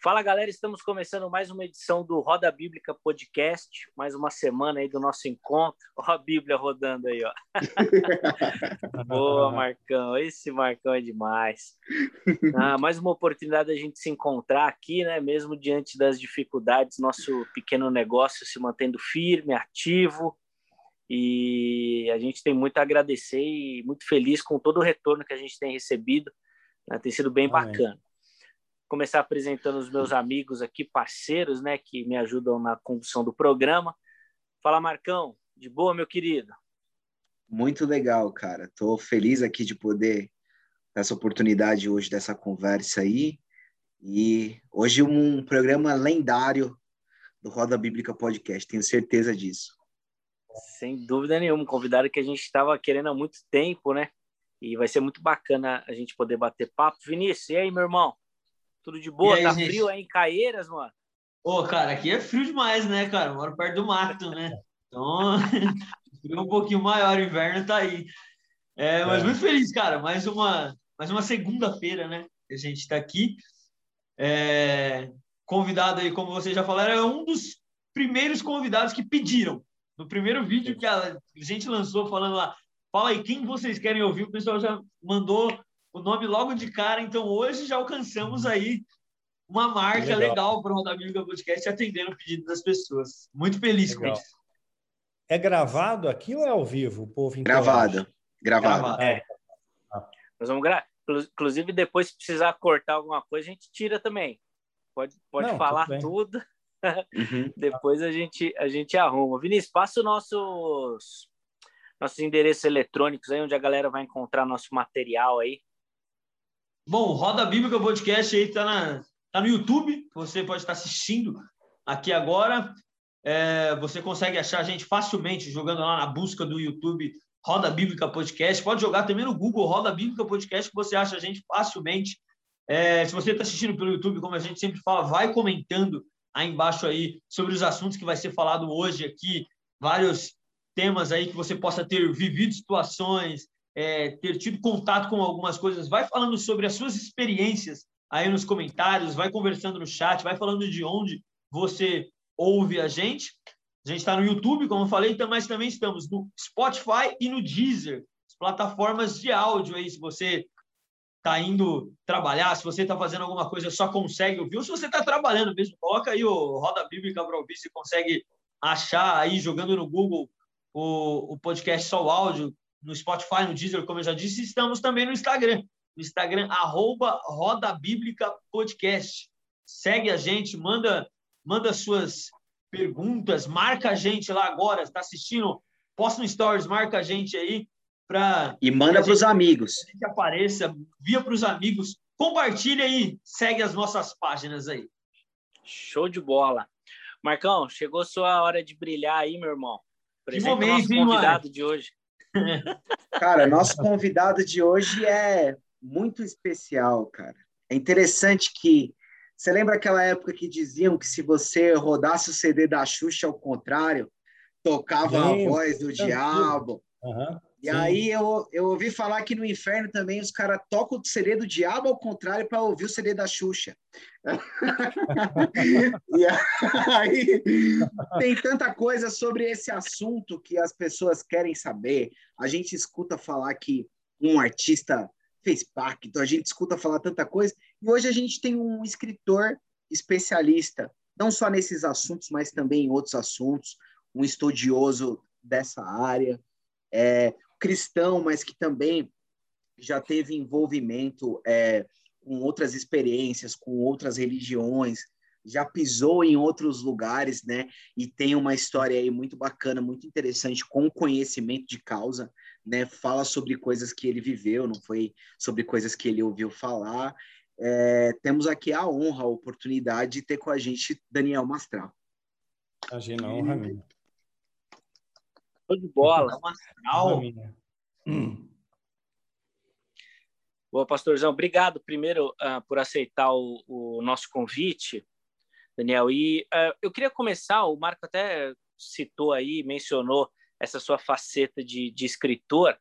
Fala galera, estamos começando mais uma edição do Roda Bíblica Podcast, mais uma semana aí do nosso encontro. Ó a Bíblia rodando aí, ó. Boa, Marcão, esse Marcão é demais. Ah, mais uma oportunidade da gente se encontrar aqui, né? Mesmo diante das dificuldades, nosso pequeno negócio se mantendo firme, ativo. E a gente tem muito a agradecer e muito feliz com todo o retorno que a gente tem recebido. Né? Tem sido bem Amém. bacana começar apresentando os meus amigos aqui, parceiros, né, que me ajudam na condução do programa. Fala, Marcão, de boa, meu querido? Muito legal, cara. Estou feliz aqui de poder ter essa oportunidade hoje dessa conversa aí. E hoje um programa lendário do Roda Bíblica Podcast, tenho certeza disso. Sem dúvida nenhuma, um convidado que a gente estava querendo há muito tempo, né? E vai ser muito bacana a gente poder bater papo. Vinícius, e aí, meu irmão? Tudo de boa? Aí, tá gente? frio aí em Caeiras, mano? Ô, cara, aqui é frio demais, né, cara? Moro perto do mato, né? Então, frio um pouquinho maior, o inverno tá aí. É, mas é. muito feliz, cara. Mais uma, mais uma segunda-feira, né? Que a gente tá aqui. É, convidado aí, como vocês já falaram, é um dos primeiros convidados que pediram. No primeiro vídeo que a gente lançou falando lá, fala aí quem vocês querem ouvir, o pessoal já mandou o nome logo de cara. Então, hoje já alcançamos aí uma marca legal, legal para o Roda Bíblica Podcast atendendo o pedido das pessoas. Muito feliz legal. com isso. É gravado aqui ou é ao vivo? O povo Gravado. Gravado. gravado. É. Nós vamos gravar. Inclusive, depois, se precisar cortar alguma coisa, a gente tira também. Pode, pode Não, falar tudo. Uhum. depois a gente, a gente arruma. Vinícius, passa os nossos, nossos endereços eletrônicos aí, onde a galera vai encontrar nosso material aí. Bom, Roda Bíblica Podcast aí tá, na, tá no YouTube, você pode estar assistindo aqui agora. É, você consegue achar a gente facilmente jogando lá na busca do YouTube Roda Bíblica Podcast. Pode jogar também no Google Roda Bíblica Podcast, que você acha a gente facilmente. É, se você está assistindo pelo YouTube, como a gente sempre fala, vai comentando aí embaixo aí sobre os assuntos que vai ser falado hoje aqui, vários temas aí que você possa ter vivido situações, é, ter tido contato com algumas coisas, vai falando sobre as suas experiências aí nos comentários, vai conversando no chat, vai falando de onde você ouve a gente. A gente está no YouTube, como eu falei, mas também estamos no Spotify e no Deezer, as plataformas de áudio aí, se você está indo trabalhar, se você está fazendo alguma coisa, só consegue ouvir, ou se você está trabalhando mesmo, coloca aí o Roda Bíblica para ouvir, você consegue achar aí, jogando no Google, o, o podcast só o áudio, no Spotify, no Deezer, como eu já disse, estamos também no Instagram. No Instagram, arroba Roda Bíblica Podcast. Segue a gente, manda, manda suas perguntas, marca a gente lá agora, está assistindo, posta no Stories, marca a gente aí para e manda para os amigos. Gente apareça, via para os amigos, compartilha aí, segue as nossas páginas aí. Show de bola. Marcão, chegou sua hora de brilhar aí, meu irmão. Apresenta que momento, o nosso convidado hein, de hoje. Cara, nosso convidado de hoje é muito especial, cara. É interessante que você lembra aquela época que diziam que se você rodasse o CD da Xuxa ao contrário, tocava Sim, a voz do diabo? Uhum. E Sim. aí eu, eu ouvi falar que no inferno também os caras tocam o CD do diabo ao contrário para ouvir o CD da Xuxa. e aí tem tanta coisa sobre esse assunto que as pessoas querem saber. A gente escuta falar que um artista fez pacto, a gente escuta falar tanta coisa. E hoje a gente tem um escritor especialista, não só nesses assuntos, mas também em outros assuntos, um estudioso dessa área. É, cristão, mas que também já teve envolvimento é, com outras experiências, com outras religiões, já pisou em outros lugares, né? E tem uma história aí muito bacana, muito interessante, com conhecimento de causa, né? Fala sobre coisas que ele viveu, não foi sobre coisas que ele ouviu falar. É, temos aqui a honra, a oportunidade de ter com a gente Daniel Mastral. Imagina a honra minha. Show de bola. Astral. Hum. Boa, pastorzão. Obrigado, primeiro, uh, por aceitar o, o, nosso convite, Daniel. E uh, eu queria começar, o Marco até citou aí, mencionou essa sua faceta de, de escritor,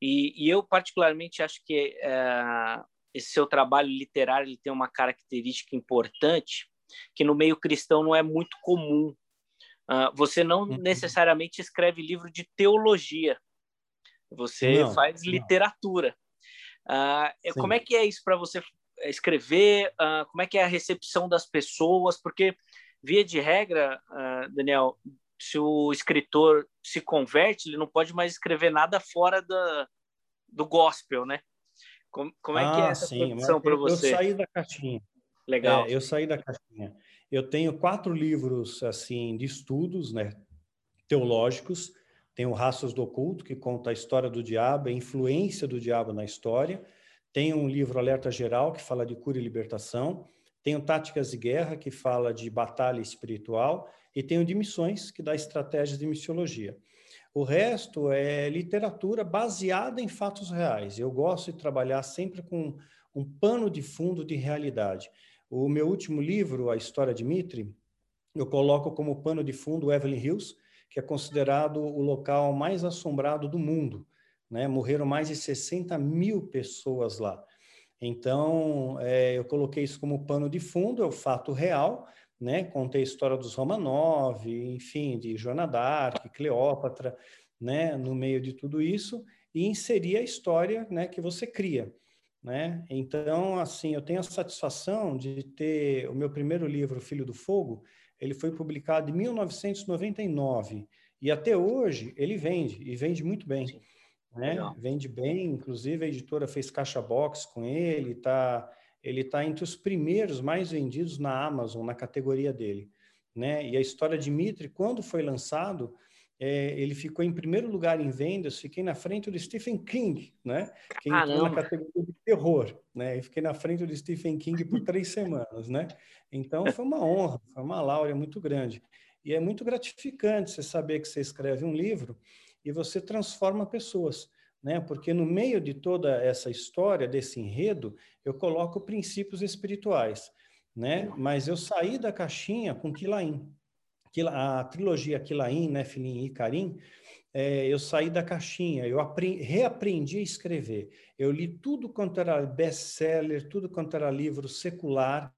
e, e, eu particularmente acho que uh, esse seu trabalho literário ele tem uma característica importante que no meio cristão não é muito comum. Você não uhum. necessariamente escreve livro de teologia, você não, faz literatura. Uh, como é que é isso para você escrever? Uh, como é que é a recepção das pessoas? Porque, via de regra, Daniel, se o escritor se converte, ele não pode mais escrever nada fora da, do gospel, né? Como, como é ah, que é essa sim, para você? Eu saí da caixinha. Legal. É, eu saí da caixinha. Eu tenho quatro livros assim de estudos, né, teológicos. Tenho Raças do Oculto, que conta a história do diabo, a influência do diabo na história. Tenho um livro Alerta Geral, que fala de cura e libertação. Tenho Táticas de Guerra, que fala de batalha espiritual. E tenho de missões, que dá estratégias de missiologia. O resto é literatura baseada em fatos reais. Eu gosto de trabalhar sempre com um pano de fundo de realidade. O meu último livro, A História de Mitre, eu coloco como pano de fundo Evelyn Hills, que é considerado o local mais assombrado do mundo. Né? Morreram mais de 60 mil pessoas lá. Então, é, eu coloquei isso como pano de fundo, é o fato real, né? Contei a história dos Romanov, enfim, de Joana d'Arc, Cleópatra, né? No meio de tudo isso, e inseri a história, né? Que você cria né? Então, assim, eu tenho a satisfação de ter o meu primeiro livro, Filho do Fogo, ele foi publicado em 1999 e até hoje ele vende e vende muito bem, né? Vende bem, inclusive a editora fez caixa box com ele, tá ele está entre os primeiros mais vendidos na Amazon na categoria dele, né? E a história de Mitre, quando foi lançado, é, ele ficou em primeiro lugar em vendas, fiquei na frente do Stephen King, né? Que entrou na categoria de terror, né? E fiquei na frente do Stephen King por três semanas, né? Então foi uma honra, foi uma laura muito grande. E é muito gratificante você saber que você escreve um livro e você transforma pessoas, né? Porque no meio de toda essa história, desse enredo, eu coloco princípios espirituais, né? Mas eu saí da caixinha com Quilaim, a trilogia Quilaim, Nefilim e Karim, é, eu saí da caixinha, eu aprendi, reaprendi a escrever. Eu li tudo quanto era best-seller, tudo quanto era livro secular,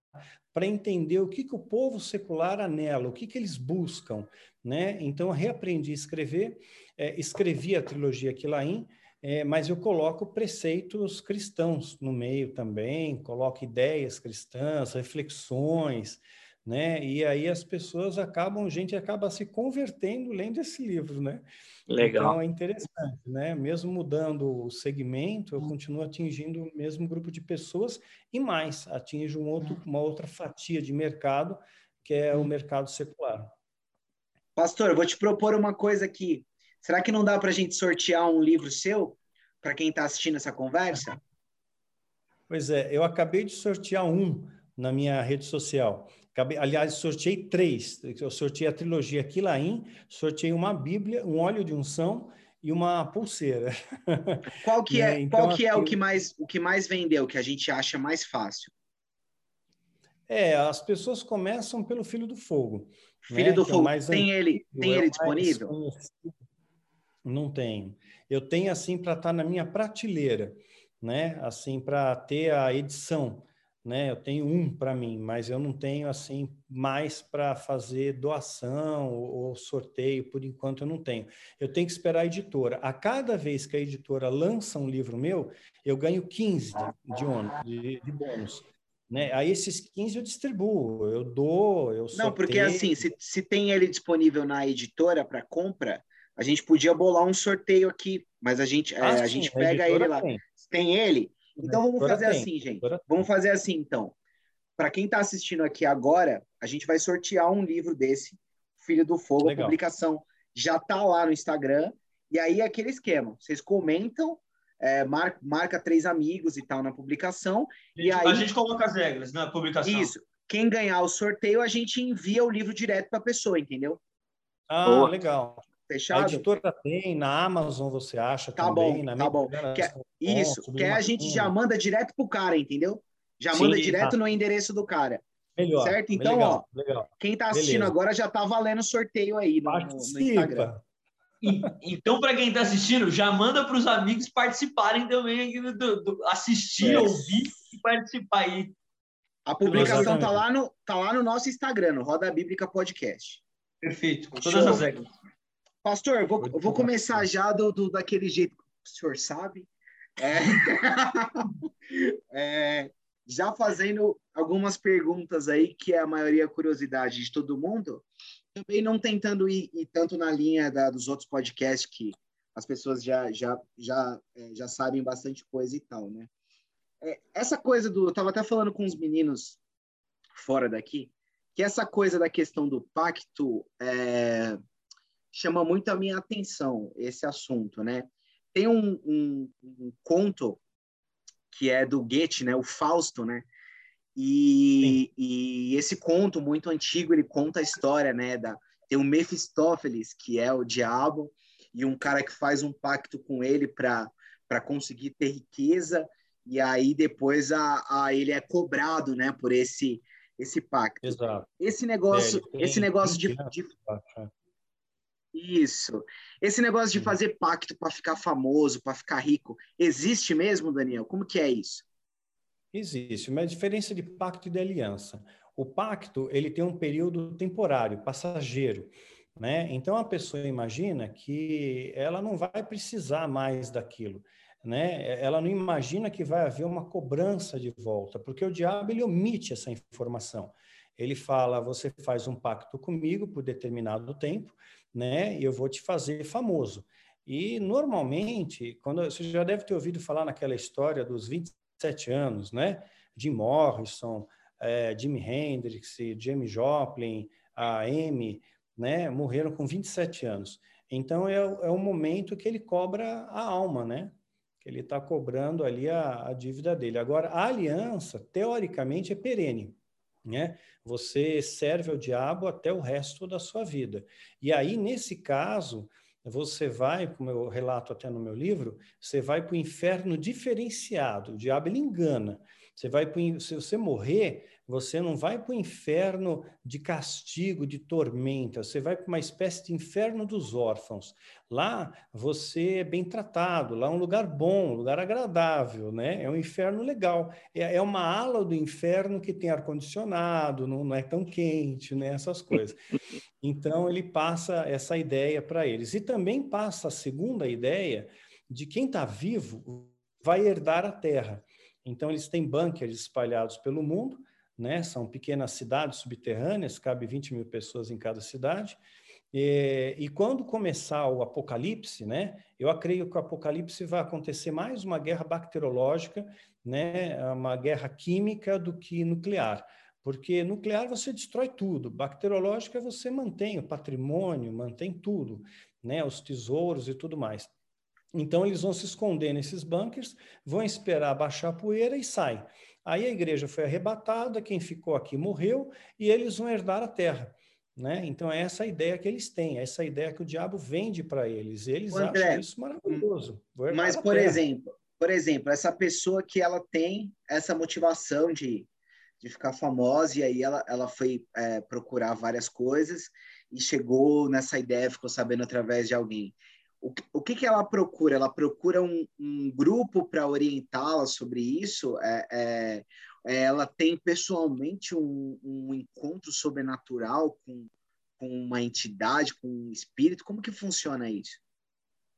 para entender o que, que o povo secular anela, o que, que eles buscam. Né? Então, eu reaprendi a escrever, é, escrevi a trilogia Quilaim, é, mas eu coloco preceitos cristãos no meio também, coloco ideias cristãs, reflexões, né? E aí as pessoas acabam, a gente acaba se convertendo lendo esse livro, né? Legal. Então é interessante, né? Mesmo mudando o segmento, eu continuo atingindo o mesmo grupo de pessoas e mais, atinge um outro, uma outra fatia de mercado, que é o mercado secular. Pastor, eu vou te propor uma coisa aqui. Será que não dá para a gente sortear um livro seu para quem está assistindo essa conversa? Pois é, eu acabei de sortear um na minha rede social. Aliás, sorteei três. Eu sorteei a trilogia Quilaim, sorteei uma Bíblia, um óleo de unção e uma pulseira. Qual que é, então, qual que é o que mais o que mais vendeu, que a gente acha mais fácil? É, as pessoas começam pelo Filho do Fogo. Filho né? do é Fogo, é tem ele, tem é ele disponível? Não tenho. Eu tenho assim para estar tá na minha prateleira, né? Assim para ter a edição né? Eu tenho um para mim, mas eu não tenho assim mais para fazer doação ou, ou, sorteio, por enquanto eu não tenho. Eu tenho que esperar a editora. A cada vez que a editora lança um livro meu, eu ganho 15 de, de, de bônus. Né? Aí esses 15 eu distribuo, eu dou, eu sorteio. Não, porque assim, se, se tem ele disponível na editora para compra, a gente podia bolar um sorteio aqui, mas a gente, ah, é, a gente pega a ele lá. Tem. tem ele, então vamos fazer tem. assim, gente. Vamos fazer assim, então. Para quem está assistindo aqui agora, a gente vai sortear um livro desse, Filho do Fogo, Legal. a publicação já está lá no Instagram. E aí é aquele esquema. Vocês comentam, é, marca, marca três amigos e tal na publicação. Gente, e aí, a gente coloca as regras na publicação. Isso. Quem ganhar o sorteio, a gente envia o livro direto para a pessoa, entendeu? Ah, Boa. legal. Fechado? A editora tem, na Amazon você acha tá também. Bom, na tá bom, Quer, Isso, que a gente já manda direto pro cara, entendeu? Já Sim, manda direto tá. no endereço do cara. Melhor. Certo? Então, legal, ó, legal. quem tá assistindo Beleza. agora já tá valendo sorteio aí no, no Instagram. então, para quem está assistindo, já manda para os amigos participarem também aqui do, do assistir, ouvir e participar aí. A publicação está lá, no, tá lá no nosso Instagram, no Roda Bíblica Podcast. Perfeito, com todas Show. as regras. Pastor, eu vou, vou começar já do, do, daquele jeito que o senhor sabe. É... é... já fazendo algumas perguntas aí, que é a maioria curiosidade de todo mundo, também não tentando ir, ir tanto na linha da, dos outros podcasts que as pessoas já, já, já, é, já sabem bastante coisa e tal, né? É, essa coisa do... Eu estava até falando com os meninos fora daqui, que essa coisa da questão do pacto é, chama muito a minha atenção, esse assunto, né? Tem um, um, um conto que é do Goethe, né? O Fausto, né? E, e, esse conto muito antigo, ele conta a história, né? Da, tem o Mefistófeles, que é o diabo, e um cara que faz um pacto com ele para conseguir ter riqueza, e aí depois a, a, ele é cobrado, né? Por esse esse pacto. Exato. Esse negócio, é, esse negócio de, de... Isso. Esse negócio de fazer pacto para ficar famoso, para ficar rico, existe mesmo, Daniel? Como que é isso? Existe, uma diferença de pacto e de aliança. O pacto, ele tem um período temporário, passageiro, né? Então a pessoa imagina que ela não vai precisar mais daquilo, né? Ela não imagina que vai haver uma cobrança de volta, porque o diabo ele omite essa informação. Ele fala: "Você faz um pacto comigo por determinado tempo, né? E eu vou te fazer famoso". E normalmente, quando você já deve ter ouvido falar naquela história dos 20 sete anos, né? Jim Morrison, é, Jimi Hendrix, Jamie Joplin, a Amy, né? Morreram com 27 anos. Então é, é o momento que ele cobra a alma, né? Que ele está cobrando ali a, a dívida dele. Agora, a aliança, teoricamente, é perene. Né? Você serve ao diabo até o resto da sua vida. E aí, nesse caso, você vai, como eu relato até no meu livro, você vai para o inferno diferenciado. O diabo ele engana. Você vai pro, se você morrer, você não vai para o inferno de castigo, de tormenta, você vai para uma espécie de inferno dos órfãos. Lá você é bem tratado, lá é um lugar bom, um lugar agradável, né? É um inferno legal. É, é uma ala do inferno que tem ar-condicionado, não, não é tão quente, né? Essas coisas. Então ele passa essa ideia para eles. E também passa a segunda ideia de quem está vivo vai herdar a terra. Então, eles têm bunkers espalhados pelo mundo, né? são pequenas cidades subterrâneas, cabe 20 mil pessoas em cada cidade. E, e, quando começar o apocalipse, né, eu acredito que o apocalipse vai acontecer mais uma guerra bacteriológica, né, uma guerra química do que nuclear. Porque nuclear você destrói tudo, bacteriológica você mantém o patrimônio, mantém tudo, né, os tesouros e tudo mais. Então, eles vão se esconder nesses bunkers, vão esperar baixar a poeira e saem. Aí a igreja foi arrebatada, quem ficou aqui morreu e eles vão herdar a terra. Né? Então, é essa a ideia que eles têm, é essa ideia que o diabo vende para eles. Eles André, acham isso maravilhoso. Mas, por exemplo, por exemplo, essa pessoa que ela tem essa motivação de, de ficar famosa, e aí ela, ela foi é, procurar várias coisas e chegou nessa ideia, ficou sabendo através de alguém o, o que, que ela procura? Ela procura um, um grupo para orientá-la sobre isso? É, é, é, ela tem pessoalmente um, um encontro sobrenatural com, com uma entidade, com um espírito? Como que funciona isso?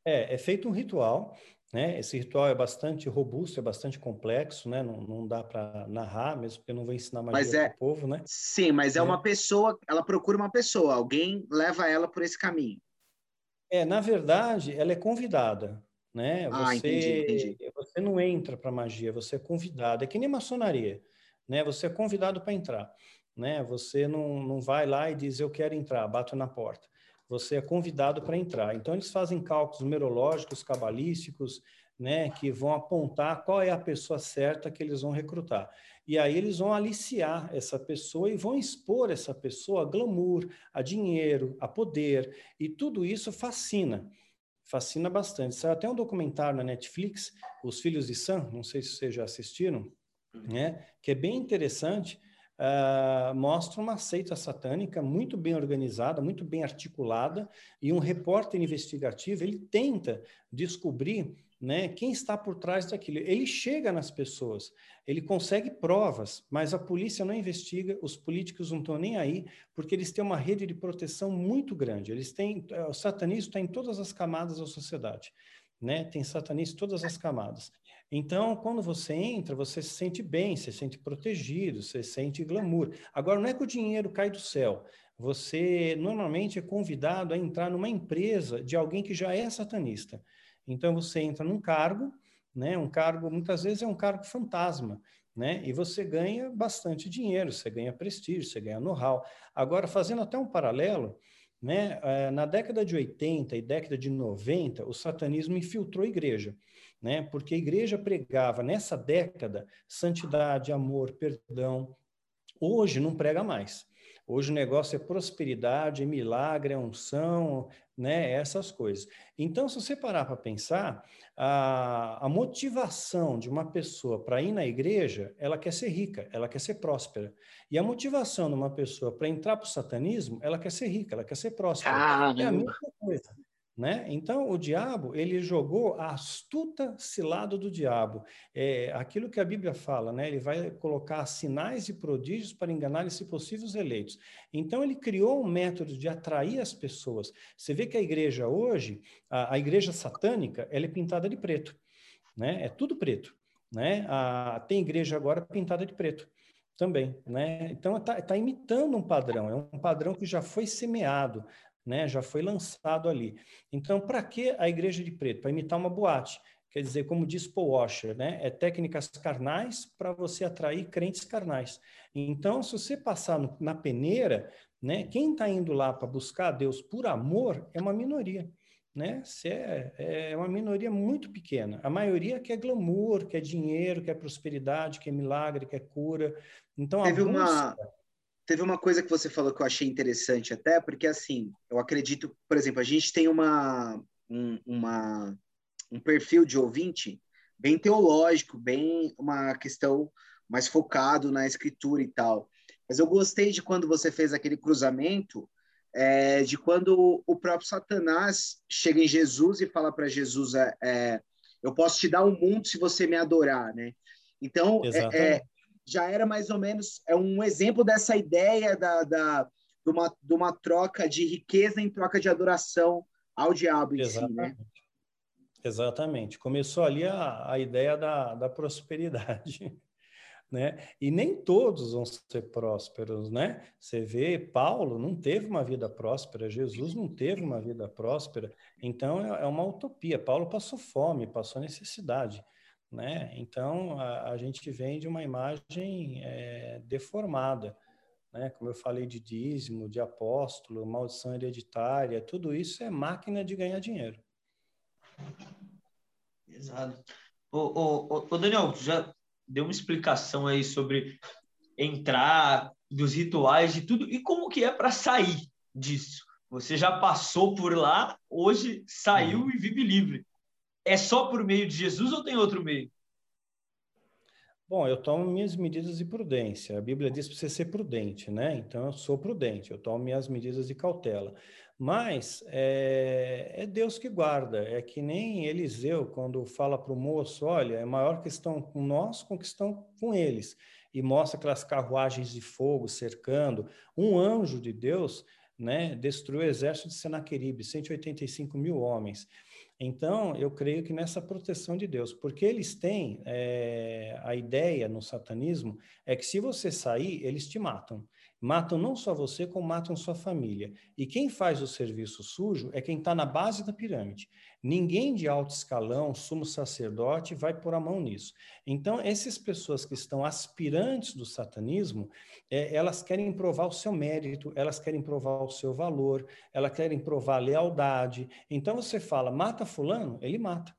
É, é feito um ritual, né? Esse ritual é bastante robusto, é bastante complexo, né? Não, não dá para narrar, mesmo porque eu não vou ensinar mais é, para o povo, né? Sim, mas é, é uma pessoa, ela procura uma pessoa, alguém leva ela por esse caminho. É, na verdade, ela é convidada, né? Ah, você, entendi, entendi. Você não entra para magia, você é convidado. É que nem maçonaria, né? Você é convidado para entrar, né? Você não, não vai lá e diz eu quero entrar, bato na porta. Você é convidado para entrar. Então eles fazem cálculos numerológicos, cabalísticos, né? Que vão apontar qual é a pessoa certa que eles vão recrutar. E aí eles vão aliciar essa pessoa e vão expor essa pessoa a glamour, a dinheiro, a poder. E tudo isso fascina. Fascina bastante. Saiu até um documentário na Netflix, Os Filhos de Sam, não sei se vocês já assistiram, né? que é bem interessante, uh, mostra uma seita satânica muito bem organizada, muito bem articulada, e um repórter investigativo, ele tenta descobrir né, quem está por trás daquilo. Ele chega nas pessoas, ele consegue provas, mas a polícia não investiga, os políticos não estão nem aí, porque eles têm uma rede de proteção muito grande. Eles têm, o satanismo está em todas as camadas da sociedade, né? Tem satanismo em todas as camadas. Então, quando você entra, você se sente bem, você se sente protegido, você sente glamour. Agora, não é que o dinheiro cai do céu. Você normalmente é convidado a entrar numa empresa de alguém que já é satanista. Então, você entra num cargo, né? Um cargo, muitas vezes, é um cargo fantasma. Né? E você ganha bastante dinheiro, você ganha prestígio, você ganha know-how. Agora, fazendo até um paralelo, né? Eh, na década de 80 e década de 90, o satanismo infiltrou a igreja né? Porque a igreja pregava nessa década santidade, amor, perdão. Hoje não prega mais. Hoje o negócio é prosperidade, é milagre, é unção, né? Essas coisas. Então, se você parar para pensar, a, a motivação de uma pessoa para ir na igreja, ela quer ser rica, ela quer ser próspera. E a motivação de uma pessoa para entrar para o satanismo, ela quer ser rica, ela quer ser próspera. Caramba. É a mesma coisa. Né? Então, o diabo, ele jogou a astuta cilada do diabo. É aquilo que a Bíblia fala, né? Ele vai colocar sinais e prodígios para enganar, se possível, os eleitos. Então, ele criou um método de atrair as pessoas. Você vê que a igreja hoje, a, a igreja satânica, ela é pintada de preto, né? É tudo preto, né? A, tem igreja agora pintada de preto também, né? Então está tá imitando um padrão, é um padrão que já foi semeado, né? Já foi lançado ali. Então, para que a igreja de preto? Para imitar uma boate. Quer dizer, como diz Paul Washer, né? É técnicas carnais para você atrair crentes carnais. Então, se você passar no, na peneira, né? Quem está indo lá para buscar Deus por amor é uma minoria. Né? É, é uma minoria muito pequena. A maioria quer glamour, quer dinheiro, quer prosperidade, quer milagre, quer cura. Então, Teve busca... uma teve uma coisa que você falou que eu achei interessante até, porque assim, eu acredito, por exemplo, a gente tem uma, um, uma, um perfil de ouvinte bem teológico, bem uma questão mais focado na escritura e tal. Mas eu gostei de quando você fez aquele cruzamento, é, de quando o próprio Satanás chega em Jesus e fala para Jesus, é, é, eu posso te dar o um mundo se você me adorar, né? Então, é, é já era mais ou menos é um exemplo dessa ideia da, da, de, uma, de uma troca de riqueza em troca de adoração ao diabo em Exatamente. si, né? Exatamente. Começou ali a, a ideia da, da prosperidade. Né? E nem todos vão ser prósperos, né? Você vê, Paulo não teve uma vida próspera, Jesus não teve uma vida próspera, então é, é uma utopia. Paulo passou fome, passou necessidade. Né? Então, a, a gente vem de uma imagem é, deformada, né? como eu falei de dízimo, de apóstolo, maldição hereditária, tudo isso é máquina de ganhar dinheiro. Exato. Ô, ô, Daniel, já deu uma explicação aí sobre entrar, dos rituais, de tudo, e como que é para sair disso? Você já passou por lá, hoje saiu uhum. e vive livre é só por meio de Jesus ou tem outro meio? Bom, eu tomo minhas medidas de prudência. A Bíblia diz para você ser prudente, né? Então eu sou prudente, eu tomo minhas medidas de cautela. Mas é, é Deus que guarda. É que nem Eliseu, quando fala para o moço: olha, é maior questão com nós com questão com eles. E mostra aquelas carruagens de fogo cercando. Um anjo de Deus né, destruiu o exército de Senaqueribe, 185 mil homens. Então, eu creio que nessa proteção de Deus, porque eles têm é, a ideia no satanismo é que se você sair, eles te matam. Matam não só você, como matam sua família. E quem faz o serviço sujo é quem está na base da pirâmide. Ninguém de alto escalão, sumo sacerdote, vai pôr a mão nisso. Então, essas pessoas que estão aspirantes do satanismo, é, elas querem provar o seu mérito, elas querem provar o seu valor, elas querem provar a lealdade. Então, você fala, mata fulano, ele mata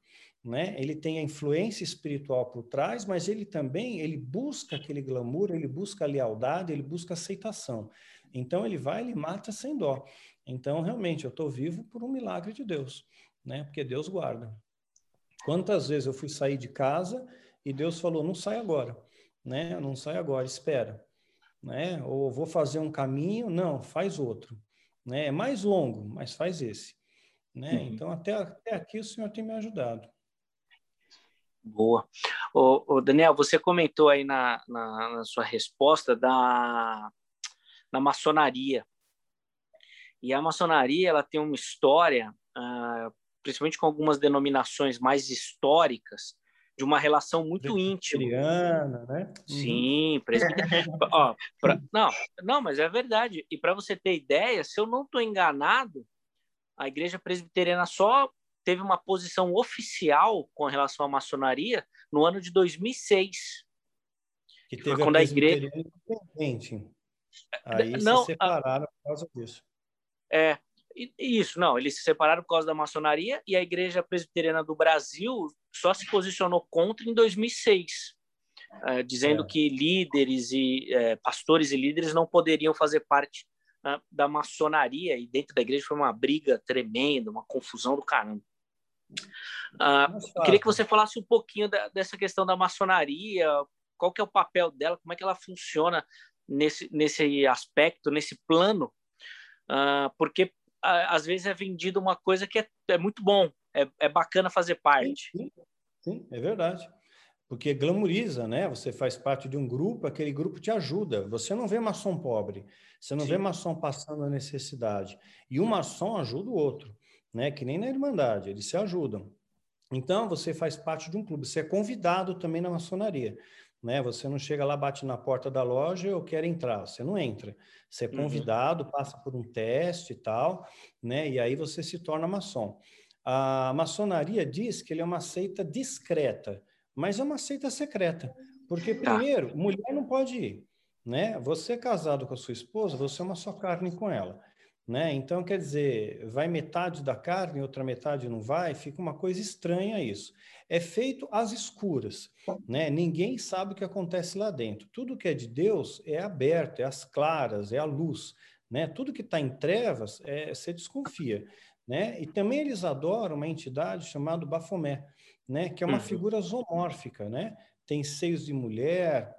né? Ele tem a influência espiritual por trás, mas ele também ele busca aquele glamour, ele busca a lealdade, ele busca aceitação. Então ele vai, ele mata sem dó. Então realmente eu estou vivo por um milagre de Deus, né? Porque Deus guarda. Quantas vezes eu fui sair de casa e Deus falou: não sai agora, né? Não sai agora, espera. né? Ou vou fazer um caminho, não, faz outro, né? É mais longo, mas faz esse, né? Uhum. Então até, até aqui o senhor tem me ajudado. Boa. O, Daniel, você comentou aí na, na, na, sua resposta da na maçonaria. E a maçonaria ela tem uma história, uh, principalmente com algumas denominações mais históricas, de uma relação muito íntima. né? Uhum. Sim, Ó, pra... não, não, mas é verdade. E para você ter ideia, se eu não estou enganado, a igreja presbiteriana só teve uma posição oficial com relação à maçonaria no ano de 2006. Que teve quando a, a igreja independente. Aí não, se separaram a... por causa disso. É, isso, não, eles se separaram por causa da maçonaria e a Igreja Presbiteriana do Brasil só se posicionou contra em 2006, é, dizendo é. que líderes e é, pastores e líderes não poderiam fazer parte né, da maçonaria e dentro da igreja foi uma briga tremenda, uma confusão do caramba. Ah, queria que você falasse um pouquinho da, dessa questão da maçonaria, qual que é o papel dela, como é que ela funciona nesse, nesse aspecto, nesse plano, uh, porque às vezes é vendido uma coisa que é, é muito bom, é, é bacana fazer parte. Sim, sim, é verdade. Porque glamoriza, né? Você faz parte de um grupo, aquele grupo te ajuda. Você não vê maçom pobre, você não sim. vê maçom passando a necessidade. E um maçom ajuda o outro, né? Que nem na Irmandade, eles se ajudam. Então, você faz parte de um clube, você é convidado também na maçonaria né? Você não chega lá, bate na porta da loja, eu quero entrar. Você não entra. Você é uhum. convidado, uhum. passa por um teste e tal, né? E aí você se torna maçom. A maçonaria diz que ele é uma seita discreta, mas é uma seita secreta. Porque, tá. primeiro, mulher não pode ir, né? Você é casado com a sua esposa, você é uma só carne com ela. Né? Então, quer dizer, vai metade da carne, outra metade não vai, fica uma coisa estranha isso. É feito às escuras, né? Ninguém sabe o que acontece lá dentro. Tudo que é de Deus é aberto, é às claras, é a luz, né? Tudo que está em trevas, é, você desconfia, né? E também eles adoram uma entidade chamada Bafomé, né? Que é uma uhum. figura zoomórfica, né? Tem seios de mulher,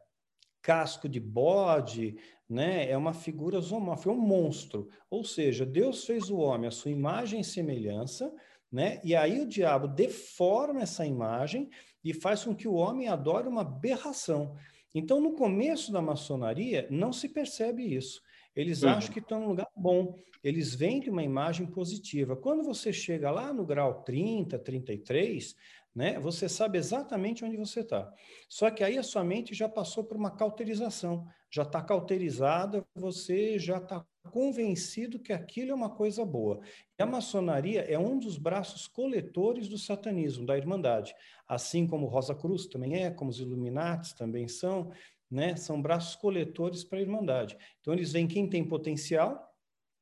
casco de bode, né? É uma figura zoomórfica, é um monstro. Ou seja, Deus fez o homem à sua imagem e semelhança, né? E aí o diabo deforma essa imagem e faz com que o homem adore uma aberração. Então, no começo da maçonaria, não se percebe isso. Eles uhum. acham que estão num lugar bom, eles vendem uma imagem positiva. Quando você chega lá no grau 30, 33, né, você sabe exatamente onde você está. Só que aí a sua mente já passou por uma cauterização já está cauterizada, você já está convencido que aquilo é uma coisa boa. E a maçonaria é um dos braços coletores do satanismo, da Irmandade. Assim como Rosa Cruz também é, como os Illuminatis também são, né? São braços coletores para a Irmandade. Então, eles veem quem tem potencial,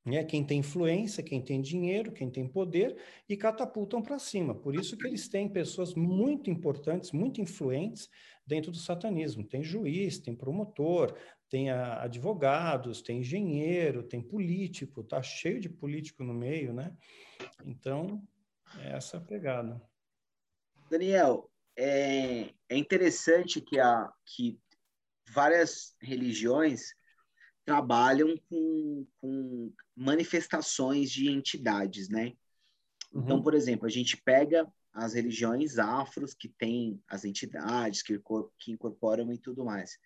né? quem tem influência, quem tem dinheiro, quem tem poder, e catapultam para cima. Por isso que eles têm pessoas muito importantes, muito influentes dentro do satanismo. Tem juiz, tem promotor, tem advogados, tem engenheiro, tem político, tá cheio de político no meio, né? Então, é essa a pegada. Daniel, é, é interessante que, a, que várias religiões trabalham com, com manifestações de entidades, né? Então, uhum. Então, por exemplo, a gente pega as religiões afros que têm as entidades que, que incorporam e tudo mais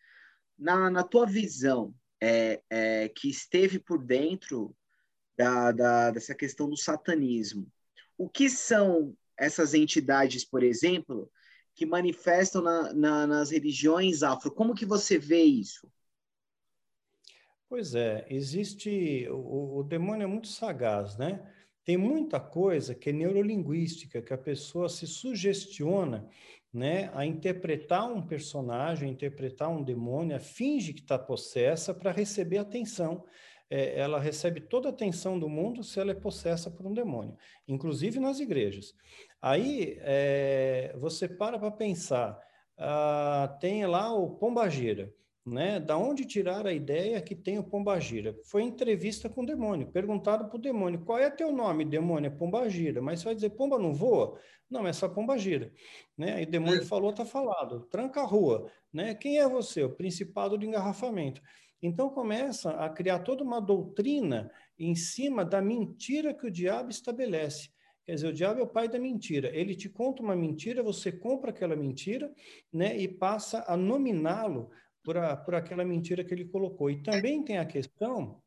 na, na tua visão, é, é, que esteve por dentro da, da, dessa questão do satanismo, o que são essas entidades, por exemplo, que manifestam na, na, nas religiões afro? Como que você vê isso? Pois é, existe. O, o demônio é muito sagaz, né? Tem muita coisa que é neurolinguística, que a pessoa se sugestiona né, a interpretar um personagem, a interpretar um demônio, finge que está possessa para receber atenção. É, ela recebe toda a atenção do mundo se ela é possessa por um demônio, inclusive nas igrejas. Aí é, você para para pensar, ah, tem lá o Pombagira né? Da onde tirar a ideia que tem o Pombagira? Foi entrevista com o demônio. Perguntaram para o demônio: qual é teu nome, demônio? É Pombagira. Mas você vai dizer: Pomba não voa? Não, é só Pombagira. Né? E o demônio é. falou: tá falado. Tranca a rua. Né? Quem é você? O principado de engarrafamento. Então começa a criar toda uma doutrina em cima da mentira que o diabo estabelece. Quer dizer, o diabo é o pai da mentira. Ele te conta uma mentira, você compra aquela mentira, né, e passa a nominá-lo por, a, por aquela mentira que ele colocou. E também tem a questão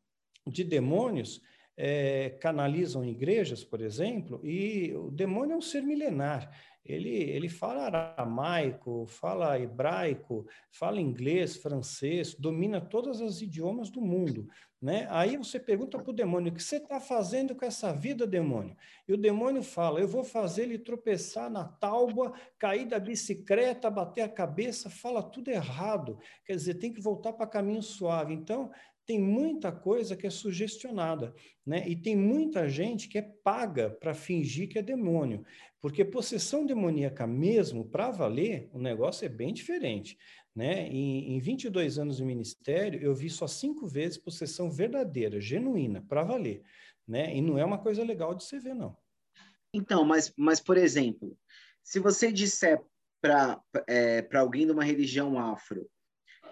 de demônios é, canalizam igrejas, por exemplo, e o demônio é um ser milenar. Ele, ele fala aramaico, fala hebraico, fala inglês, francês, domina todos os idiomas do mundo. Né? Aí você pergunta para o demônio: o que você está fazendo com essa vida, demônio? E o demônio fala: eu vou fazer ele tropeçar na tábua, cair da bicicleta, bater a cabeça, fala tudo errado. Quer dizer, tem que voltar para caminho suave. Então, tem muita coisa que é sugestionada, né? E tem muita gente que é paga para fingir que é demônio, porque possessão demoníaca mesmo, para valer, o negócio é bem diferente, né? Em, em 22 anos de ministério, eu vi só cinco vezes possessão verdadeira, genuína, para valer, né? E não é uma coisa legal de se ver, não. Então, mas, mas por exemplo, se você disser para é, alguém de uma religião afro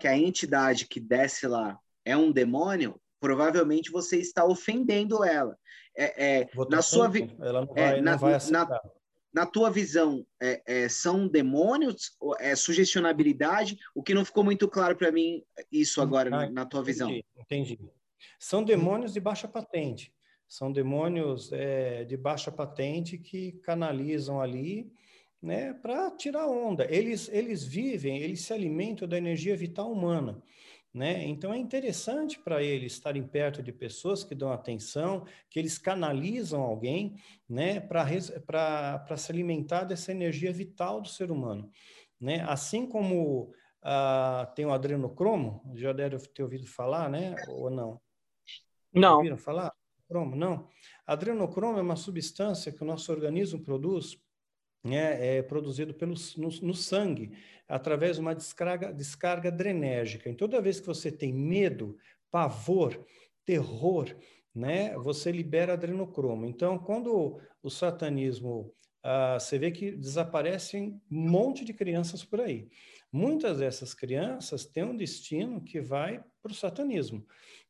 que a entidade que desce lá é um demônio, provavelmente você está ofendendo ela. É, é na sua vi... ela não é, vai, é, na, não vai na, na tua visão, é, é, são demônios, é sugestionabilidade? O que não ficou muito claro para mim isso agora ah, na tua visão. Entendi. São demônios de baixa patente. São demônios é, de baixa patente que canalizam ali, né, para tirar onda. Eles eles vivem, eles se alimentam da energia vital humana. Né? Então é interessante para eles estarem perto de pessoas que dão atenção, que eles canalizam alguém né? para se alimentar dessa energia vital do ser humano. Né? Assim como ah, tem o adrenocromo, já deve ter ouvido falar, né? ou não? Não. Ouviram falar? Cromo? Não. Adrenocromo é uma substância que o nosso organismo produz né, é produzido pelo, no, no, sangue, através de uma descarga, descarga adrenérgica. Então, toda vez que você tem medo, pavor, terror, né, você libera adrenocromo. Então, quando o satanismo, ah, você vê que desaparecem um monte de crianças por aí. Muitas dessas crianças têm um destino que vai para o satanismo,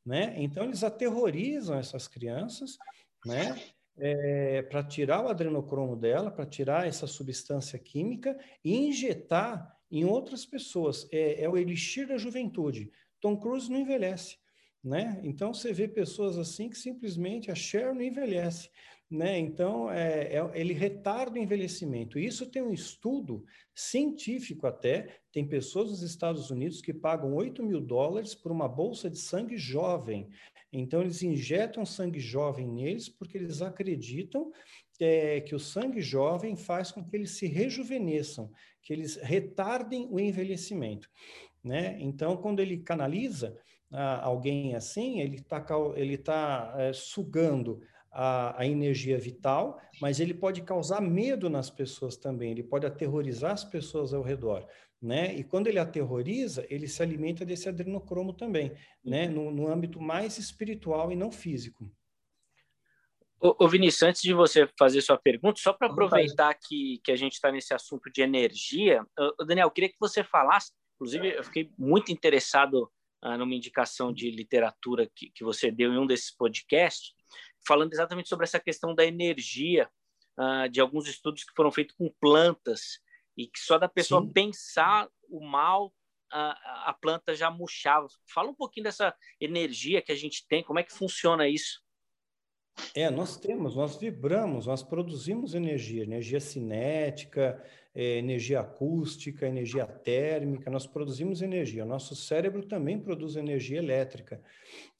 né? Então, eles aterrorizam essas crianças, né? É, para tirar o adrenocromo dela, para tirar essa substância química e injetar em outras pessoas. É, é, o elixir da juventude. Tom Cruise não envelhece, né? Então você vê pessoas assim que simplesmente a Cher não envelhece, né? Então é, é, ele retarda o envelhecimento. Isso tem um estudo científico até. Tem pessoas nos Estados Unidos que pagam 8 mil dólares por uma bolsa de sangue jovem. Então, eles injetam sangue jovem neles porque eles acreditam é, que o sangue jovem faz com que eles se rejuvenesçam, que eles retardem o envelhecimento. Né? Então, quando ele canaliza ah, alguém assim, ele está ele tá, é, sugando a, a, energia vital, mas ele pode causar medo nas pessoas também, ele pode aterrorizar as pessoas ao redor né? E quando ele aterroriza, ele se alimenta desse adrenocromo também, né? Uhum. No, no âmbito mais espiritual e não físico. Ô, Vinícius, antes de você fazer sua pergunta, só para aproveitar que, que a gente está nesse assunto de energia, ô, Daniel, eu queria que você falasse, inclusive eu fiquei muito interessado ah, numa indicação de literatura que, que você deu em um desses podcasts, falando exatamente sobre essa questão da energia, ah, de alguns estudos que foram feitos com plantas, e que só da pessoa Sim. pensar o mal a, a planta já murchava. Fala um pouquinho dessa energia que a gente tem, como é que funciona isso? É, nós temos, nós vibramos, nós produzimos energia, energia cinética, é, energia acústica, energia térmica, nós produzimos energia. O nosso cérebro também produz energia elétrica,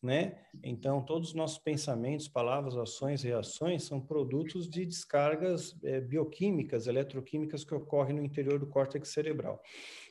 né? Então, todos os nossos pensamentos, palavras, ações, reações são produtos de descargas é, bioquímicas, eletroquímicas que ocorrem no interior do córtex cerebral.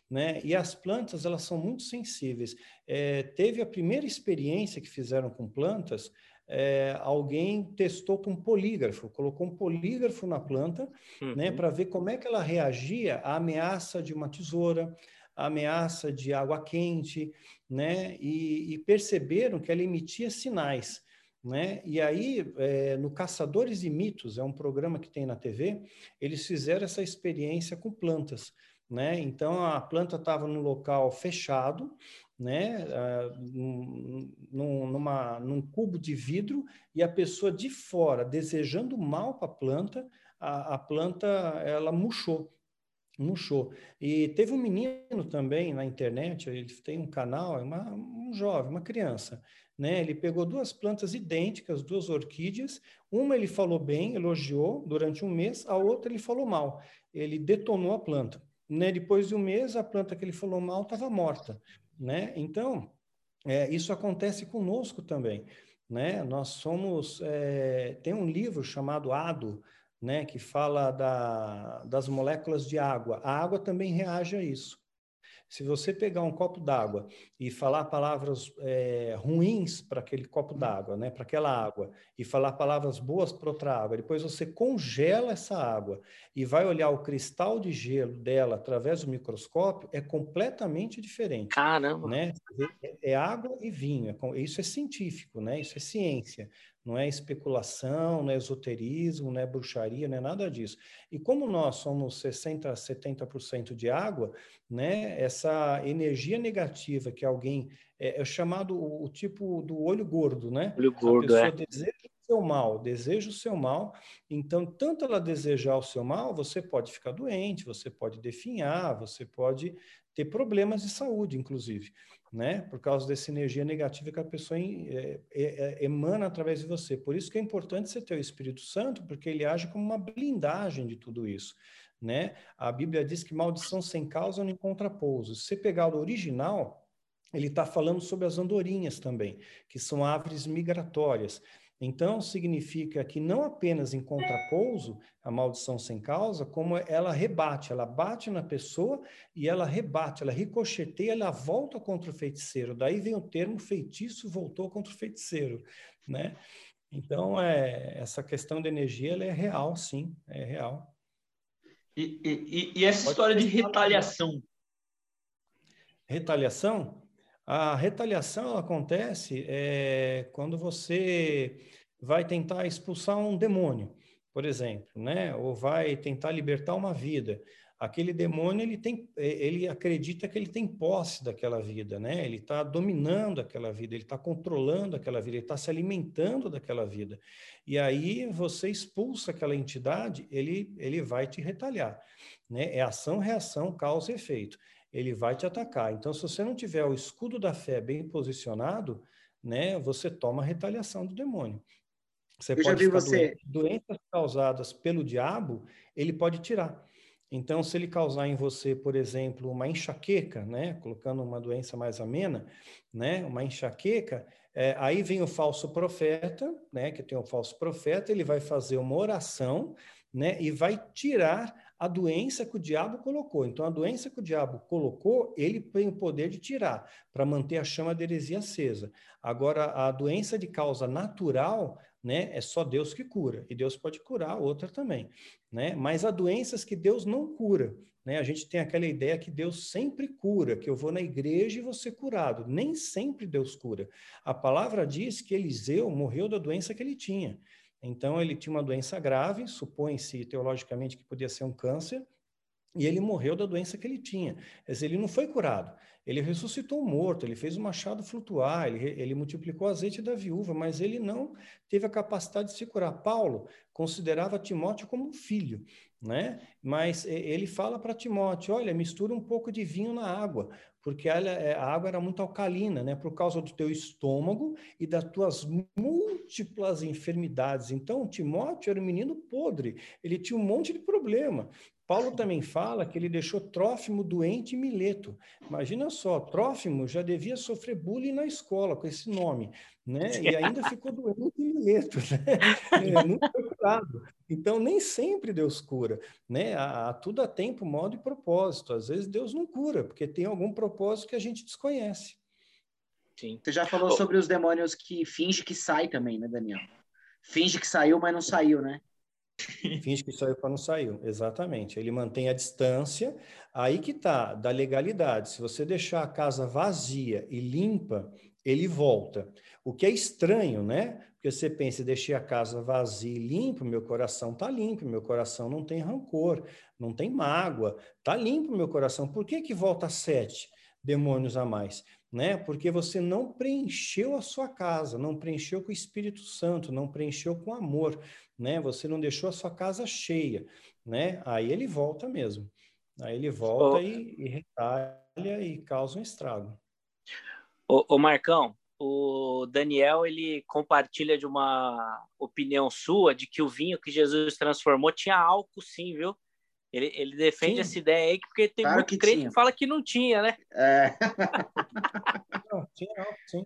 Né? E as plantas, elas são muito sensíveis. É, teve a primeira experiência que fizeram com plantas, é, alguém testou com um polígrafo, colocou um polígrafo na planta, né, uhum. né, para ver como é que ela reagia à ameaça de uma tesoura, à ameaça de água quente, né, e, e perceberam que ela emitia sinais. Né? E aí, é, no Caçadores de Mitos, é um programa que tem na TV, eles fizeram essa experiência com plantas. Né? Então, a planta estava num local fechado, né, uh, num, numa, num cubo de vidro e a pessoa de fora desejando mal para a planta, a planta ela murchou, murchou. E teve um menino também na internet, ele tem um canal, é uma, um jovem, uma criança, né? Ele pegou duas plantas idênticas, duas orquídeas, uma ele falou bem, elogiou durante um mês, a outra ele falou mal, ele detonou a planta. Né? Depois de um mês, a planta que ele falou mal estava morta né? Então, é, isso acontece conosco também, né? Nós somos, é, tem um livro chamado Ado, né, que fala da, das moléculas de água. A água também reage a isso. Se você pegar um copo d'água e falar palavras é, ruins para aquele copo d'água, né, para aquela água, e falar palavras boas para outra água, depois você congela essa água e vai olhar o cristal de gelo dela através do microscópio, é completamente diferente. Caramba! Né? É, é água e vinho. É, isso é científico, né? Isso é ciência não é especulação, não é esoterismo, não é bruxaria, não é nada disso. E como nós somos 60, 70% de água, né, essa energia negativa que alguém é, é chamado o, o, tipo do olho gordo, né? Olho gordo, a pessoa é. deseja o seu mal, deseja o seu mal, então tanto ela desejar o seu mal, você pode ficar doente, você pode definhar, você pode ter problemas de saúde, inclusive né? Por causa dessa energia negativa que a pessoa é, é, é, emana através de você. Por isso que é importante você ter o Espírito Santo, porque ele age como uma blindagem de tudo isso, né? A Bíblia diz que maldição sem causa não encontra pouso. Se você pegar o original, ele está falando sobre as andorinhas também, que são aves migratórias. Então, significa que não apenas em contrapouso, a maldição sem causa, como ela rebate, ela bate na pessoa e ela rebate, ela ricocheteia, ela volta contra o feiticeiro. Daí vem o termo feitiço voltou contra o feiticeiro, né? Então, é, essa questão de energia, ela é real, sim, é real. E, e, e essa Pode história de retaliação? Retaliação? A retaliação acontece é, quando você vai tentar expulsar um demônio, por exemplo, né? Ou vai tentar libertar uma vida. Aquele demônio ele tem, ele acredita que ele tem posse daquela vida, né? Ele está dominando aquela vida, ele está controlando aquela vida, ele está se alimentando daquela vida. E aí você expulsa aquela entidade, ele ele vai te retalhar, né? É ação, reação, causa e efeito ele vai te atacar. Então, se você não tiver o escudo da fé bem posicionado, né, você toma a retaliação do demônio. Você Eu pode vi você. Doente. Doenças causadas pelo diabo, ele pode tirar. Então, se ele causar em você, por exemplo, uma enxaqueca, né, colocando uma doença mais amena, né, uma enxaqueca, é, aí vem o falso profeta, né, que tem o falso profeta, ele vai fazer uma oração, né, e vai tirar a doença que o diabo colocou. Então, a doença que o diabo colocou, ele tem o poder de tirar, para manter a chama da heresia acesa. Agora, a doença de causa natural, né, é só Deus que cura, e Deus pode curar outra também, né? Mas há doenças que Deus não cura, né? A gente tem aquela ideia que Deus sempre cura, que eu vou na igreja e vou ser curado. Nem sempre Deus cura. A palavra diz que Eliseu morreu da doença que ele tinha. Então, ele tinha uma doença grave, supõe-se teologicamente que podia ser um câncer, e ele morreu da doença que ele tinha. Dizer, ele não foi curado. Ele ressuscitou morto, ele fez o machado flutuar, ele, ele multiplicou o azeite da viúva, mas ele não teve a capacidade de se curar. Paulo considerava Timóteo como um filho, né? Mas ele fala para Timóteo: olha, mistura um pouco de vinho na água, porque é, a água era muito alcalina, né? Por causa do teu estômago e das tuas múltiplas enfermidades. Então, Timóteo era um menino podre, ele tinha um monte de problema. Paulo também fala que ele deixou Trófimo doente e Mileto. Imagina só, Trófimo já devia sofrer bullying na escola com esse nome, né? E ainda ficou doente e Mileto, né? É, nunca foi curado. Então, nem sempre Deus cura, né? A, a, tudo a tempo, modo e propósito. Às vezes Deus não cura, porque tem algum propósito que a gente desconhece. Sim. Você já falou oh. sobre os demônios que finge que sai também, né, Daniel? Finge que saiu, mas não saiu, né? Finge que saiu quando saiu, exatamente. Ele mantém a distância. Aí que tá, da legalidade. Se você deixar a casa vazia e limpa, ele volta. O que é estranho, né? Porque você pensa, deixei a casa vazia e limpa, meu coração tá limpo, meu coração não tem rancor, não tem mágoa, tá limpo meu coração. Por que que volta sete demônios a mais? Né? Porque você não preencheu a sua casa, não preencheu com o Espírito Santo, não preencheu com amor, né? Você não deixou a sua casa cheia, né? Aí ele volta mesmo. Aí ele volta oh. e, e retalha e causa um estrago. Ô, ô, Marcão, o Daniel ele compartilha de uma opinião sua de que o vinho que Jesus transformou tinha álcool, sim, viu? Ele, ele defende sim. essa ideia aí porque tem claro muito que crente tinha. que fala que não tinha, né? É. não, tinha álcool, sim.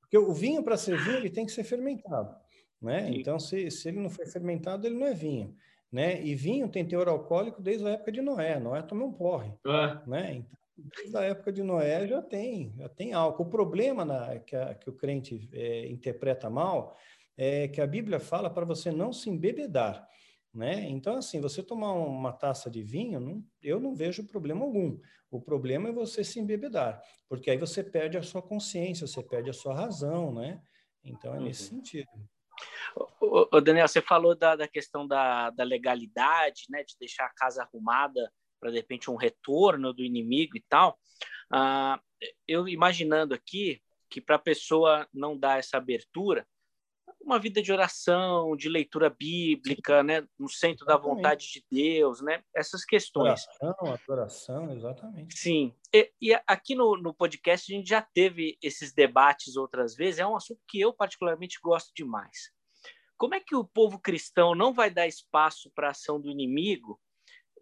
Porque o vinho para ser vinho ele tem que ser fermentado, né? Sim. Então se, se ele não foi fermentado ele não é vinho. Né? E vinho tem teor alcoólico desde a época de Noé. Noé tomou um porre, é. né? Então, desde a época de Noé já tem, já tem álcool. O problema na, que, a, que o crente é, interpreta mal é que a Bíblia fala para você não se embebedar. Né? Então, assim, você tomar uma taça de vinho, não, eu não vejo problema algum. O problema é você se embebedar, porque aí você perde a sua consciência, você perde a sua razão, né? Então, é nesse uhum. sentido. O, Daniel, você falou da, da questão da, da legalidade, né, de deixar a casa arrumada para de repente um retorno do inimigo e tal. Ah, eu imaginando aqui que para a pessoa não dar essa abertura, uma vida de oração, de leitura bíblica, né, no centro exatamente. da vontade de Deus, né, essas questões. Oração, adoração, exatamente. Sim, e, e aqui no, no podcast a gente já teve esses debates outras vezes, é um assunto que eu particularmente gosto demais. Como é que o povo cristão não vai dar espaço para a ação do inimigo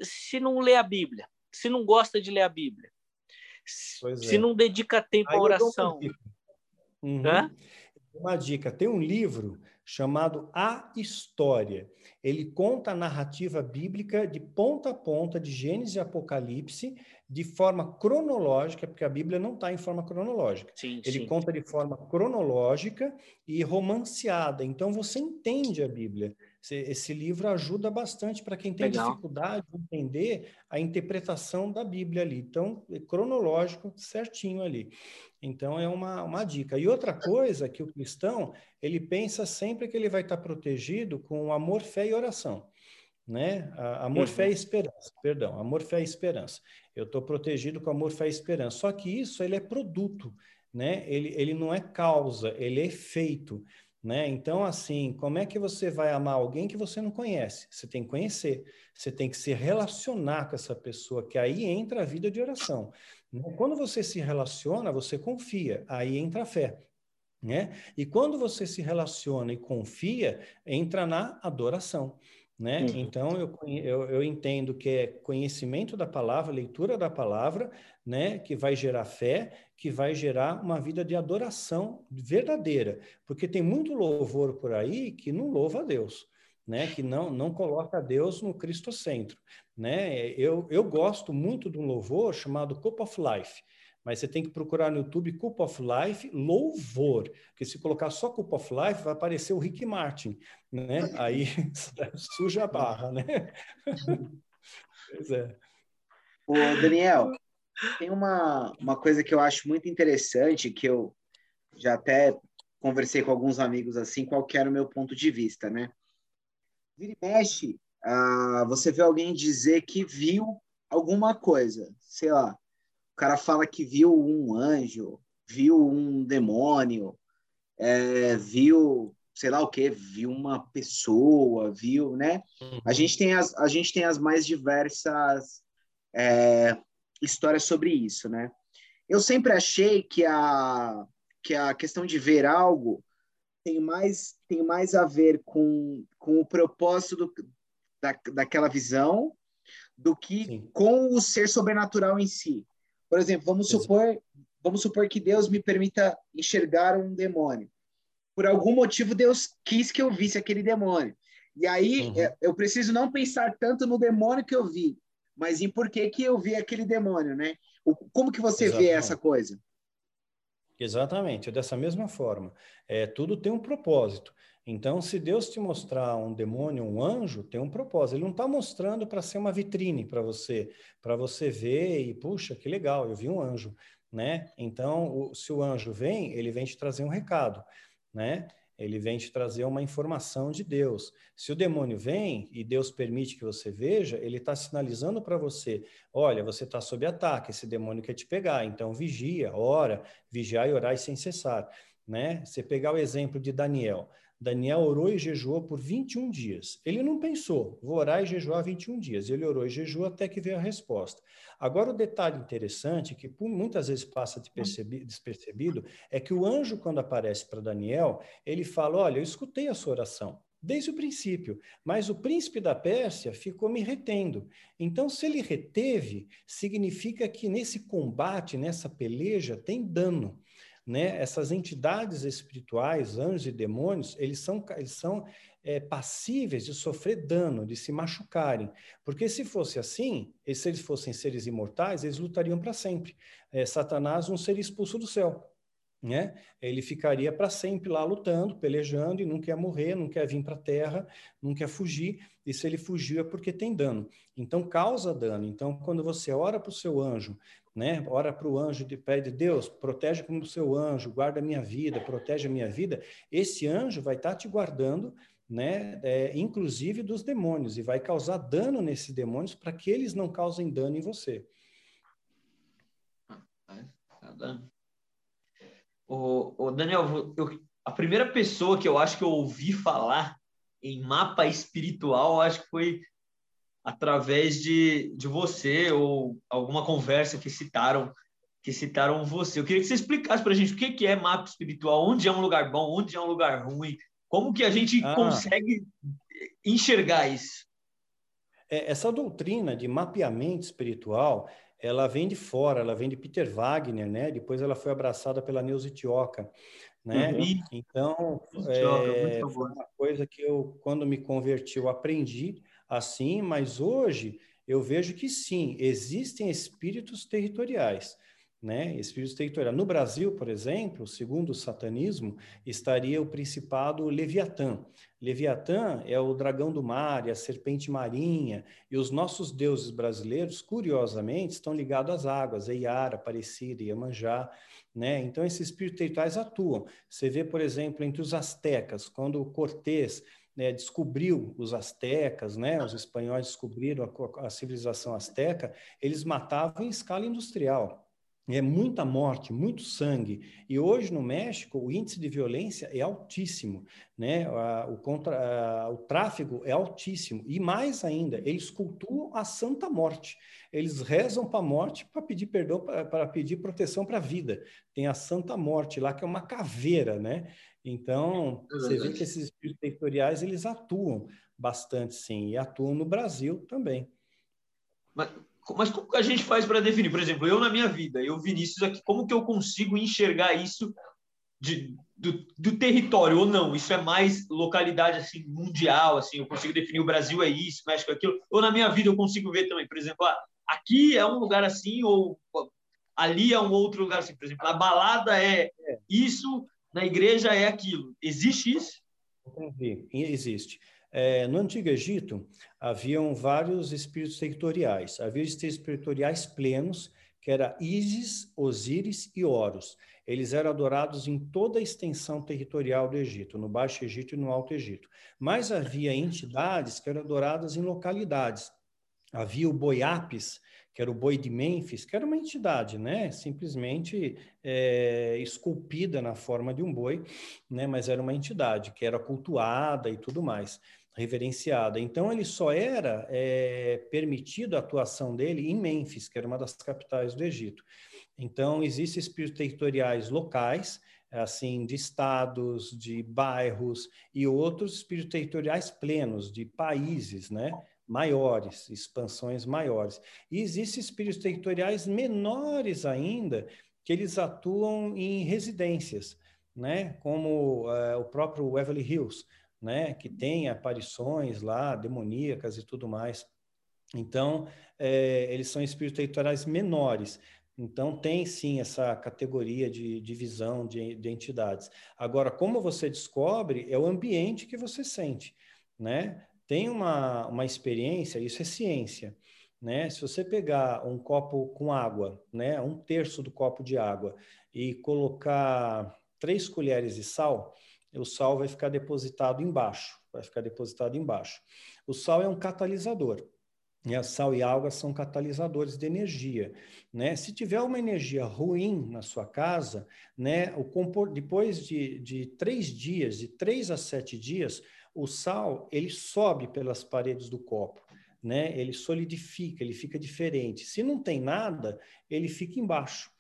se não lê a Bíblia, se não gosta de ler a Bíblia, pois se é. não dedica tempo à oração? Uhum. Uma dica: tem um livro chamado A História. Ele conta a narrativa bíblica de ponta a ponta, de Gênesis e Apocalipse, de forma cronológica, porque a Bíblia não está em forma cronológica. Sim, Ele sim. conta de forma cronológica e romanceada. Então você entende a Bíblia. Esse livro ajuda bastante para quem tem Legal. dificuldade de entender a interpretação da Bíblia ali. Então, é cronológico, certinho ali. Então, é uma, uma dica. E outra coisa que o cristão, ele pensa sempre que ele vai estar protegido com amor, fé e oração. Né? Amor, uhum. fé e esperança, perdão, amor, fé e esperança. Eu estou protegido com amor, fé e esperança. Só que isso, ele é produto, né? Ele, ele não é causa, ele é efeito. Né? Então, assim, como é que você vai amar alguém que você não conhece? Você tem que conhecer, você tem que se relacionar com essa pessoa, que aí entra a vida de oração. Né? Quando você se relaciona, você confia, aí entra a fé. Né? E quando você se relaciona e confia, entra na adoração. Né? Uhum. Então, eu, eu, eu, entendo que é conhecimento da palavra, leitura da palavra, né? que vai gerar fé, que vai gerar uma vida de adoração verdadeira. Porque tem muito louvor por aí que não louva a Deus, né? que não, não coloca Deus no Cristo centro. Né? Eu, eu gosto muito de um louvor chamado Cup of Life, mas você tem que procurar no YouTube Cup of Life louvor, porque se colocar só Cup of Life vai aparecer o Rick Martin, né? Aí suja a barra, né? pois é. Ô, Daniel, tem uma, uma coisa que eu acho muito interessante, que eu já até conversei com alguns amigos assim, qual era o meu ponto de vista, né? Vira e mexe, ah, você vê alguém dizer que viu alguma coisa, sei lá, o cara fala que viu um anjo, viu um demônio, é, viu, sei lá o que, viu uma pessoa, viu, né? Uhum. A gente tem as, a gente tem as mais diversas é, histórias sobre isso, né? Eu sempre achei que a, que a questão de ver algo tem mais, tem mais a ver com, com o propósito do, da, daquela visão do que Sim. com o ser sobrenatural em si. Por exemplo, vamos supor, vamos supor que Deus me permita enxergar um demônio. Por algum motivo, Deus quis que eu visse aquele demônio. E aí, uhum. É, eu preciso não pensar tanto no demônio que eu vi, mas em por que, que eu vi aquele demônio, né? Como que você Exatamente. vê essa coisa? Exatamente, dessa mesma forma. É, tudo tem um propósito. Então, se Deus te mostrar um demônio, um anjo, tem um propósito. Ele não está mostrando para ser uma vitrine para você, para você ver e, puxa, que legal, eu vi um anjo, né? Então, o, se o anjo vem, ele vem te trazer um recado, né? Ele vem te trazer uma informação de Deus. Se o demônio vem e Deus permite que você veja, ele está sinalizando para você: olha, você está sob ataque, esse demônio quer te pegar, então vigia, ora, vigiar e orar sem cessar. Né? Você pegar o exemplo de Daniel. Daniel orou e jejuou por 21 dias. Ele não pensou, vou orar e jejuar 21 dias. Ele orou e jejuou até que veio a resposta. Agora, o detalhe interessante, que muitas vezes passa despercebido, é que o anjo, quando aparece para Daniel, ele fala: Olha, eu escutei a sua oração desde o princípio, mas o príncipe da Pérsia ficou me retendo. Então, se ele reteve, significa que nesse combate, nessa peleja, tem dano né? Essas entidades espirituais, anjos e demônios, eles são, eles são é, passíveis de sofrer dano, de se machucarem. Porque se fosse assim, se eles fossem seres imortais, eles lutariam para sempre. É, Satanás não seria expulso do céu. Né? Ele ficaria para sempre lá lutando, pelejando e não quer morrer, não quer vir para a terra, não quer fugir. E se ele fugiu é porque tem dano. Então causa dano. Então quando você ora para o seu anjo né? Ora para o anjo e pede, Deus, protege como o seu anjo, guarda a minha vida, protege a minha vida. Esse anjo vai estar tá te guardando, né? É, inclusive dos demônios, e vai causar dano nesses demônios para que eles não causem dano em você. O, o Daniel, eu, a primeira pessoa que eu acho que eu ouvi falar em mapa espiritual, acho que foi através de, de você ou alguma conversa que citaram que citaram você. Eu queria que você explicasse para a gente o que, que é mapa espiritual, onde é um lugar bom, onde é um lugar ruim, como que a gente ah. consegue enxergar isso. É, essa doutrina de mapeamento espiritual, ela vem de fora, ela vem de Peter Wagner, né? Depois ela foi abraçada pela Neuza Tioca, né? Uhum. Então, é, foi uma coisa que eu, quando me converti, eu aprendi assim, mas hoje eu vejo que sim, existem espíritos territoriais. Né? Espíritos territoriais. No Brasil, por exemplo, segundo o satanismo, estaria o principado Leviatã. Leviatã é o dragão do mar, é a serpente marinha, e os nossos deuses brasileiros, curiosamente, estão ligados às águas, Eiara, Aparecida, Iemanjá, né? Então, esses espíritos territoriais atuam. Você vê, por exemplo, entre os astecas, quando Cortés né, descobriu os astecas, né, os espanhóis descobriram a, a civilização asteca, eles matavam em escala industrial. É muita morte, muito sangue. E hoje no México o índice de violência é altíssimo, né? O, contra, o tráfego é altíssimo. E mais ainda, eles cultuam a Santa Morte. Eles rezam para a morte para pedir perdão, para pedir proteção para a vida. Tem a Santa Morte lá, que é uma caveira, né? Então, é você vê que esses espíritos territoriais, eles atuam bastante, sim, e atuam no Brasil também. Mas, mas como a gente faz para definir? Por exemplo, eu na minha vida, eu Vinícius aqui, como que eu consigo enxergar isso de, do, do, território ou não? Isso é mais localidade assim mundial, assim, eu consigo definir o Brasil é isso, México é aquilo. Ou na minha vida eu consigo ver também, por exemplo, ah, aqui é um lugar assim ou ali é um outro lugar assim, por exemplo, a balada é, é. isso, na igreja é aquilo. Existe isso? Entendi. Existe. É, no Antigo Egito, haviam vários espíritos territoriais. Havia espíritos territoriais plenos, que era Ísis, Osíris e Horus. Eles eram adorados em toda a extensão territorial do Egito, no Baixo Egito e no Alto Egito. Mas havia entidades que eram adoradas em localidades. Havia o Boiapis, que era o boi de Mênfis, que era uma entidade, né? Simplesmente é, esculpida na forma de um boi, né? Mas era uma entidade que era cultuada e tudo mais, reverenciada. Então ele só era é, permitido a atuação dele em Mênfis, que era uma das capitais do Egito. Então existem espíritos territoriais locais, assim, de estados, de bairros e outros espíritos territoriais plenos de países, né? maiores, expansões maiores. E existem espíritos territoriais menores ainda, que eles atuam em residências, né? como uh, o próprio Beverly Hills, né? que tem aparições lá, demoníacas e tudo mais. Então, é, eles são espíritos territoriais menores. Então, tem sim essa categoria de divisão de, de entidades. Agora, como você descobre, é o ambiente que você sente. Né? tem uma, uma experiência, isso é ciência, né? Se você pegar um copo com água, né, um terço do copo de água, e colocar três colheres de sal, o sal vai ficar depositado embaixo, vai ficar depositado embaixo. O sal é um catalisador. Né? Sal e água são catalisadores de energia. Né? Se tiver uma energia ruim na sua casa, né, o compor... depois de, de três dias, de três a sete dias, o sal ele sobe pelas paredes do copo. Né? Ele solidifica, ele fica diferente. Se não tem nada, ele fica embaixo.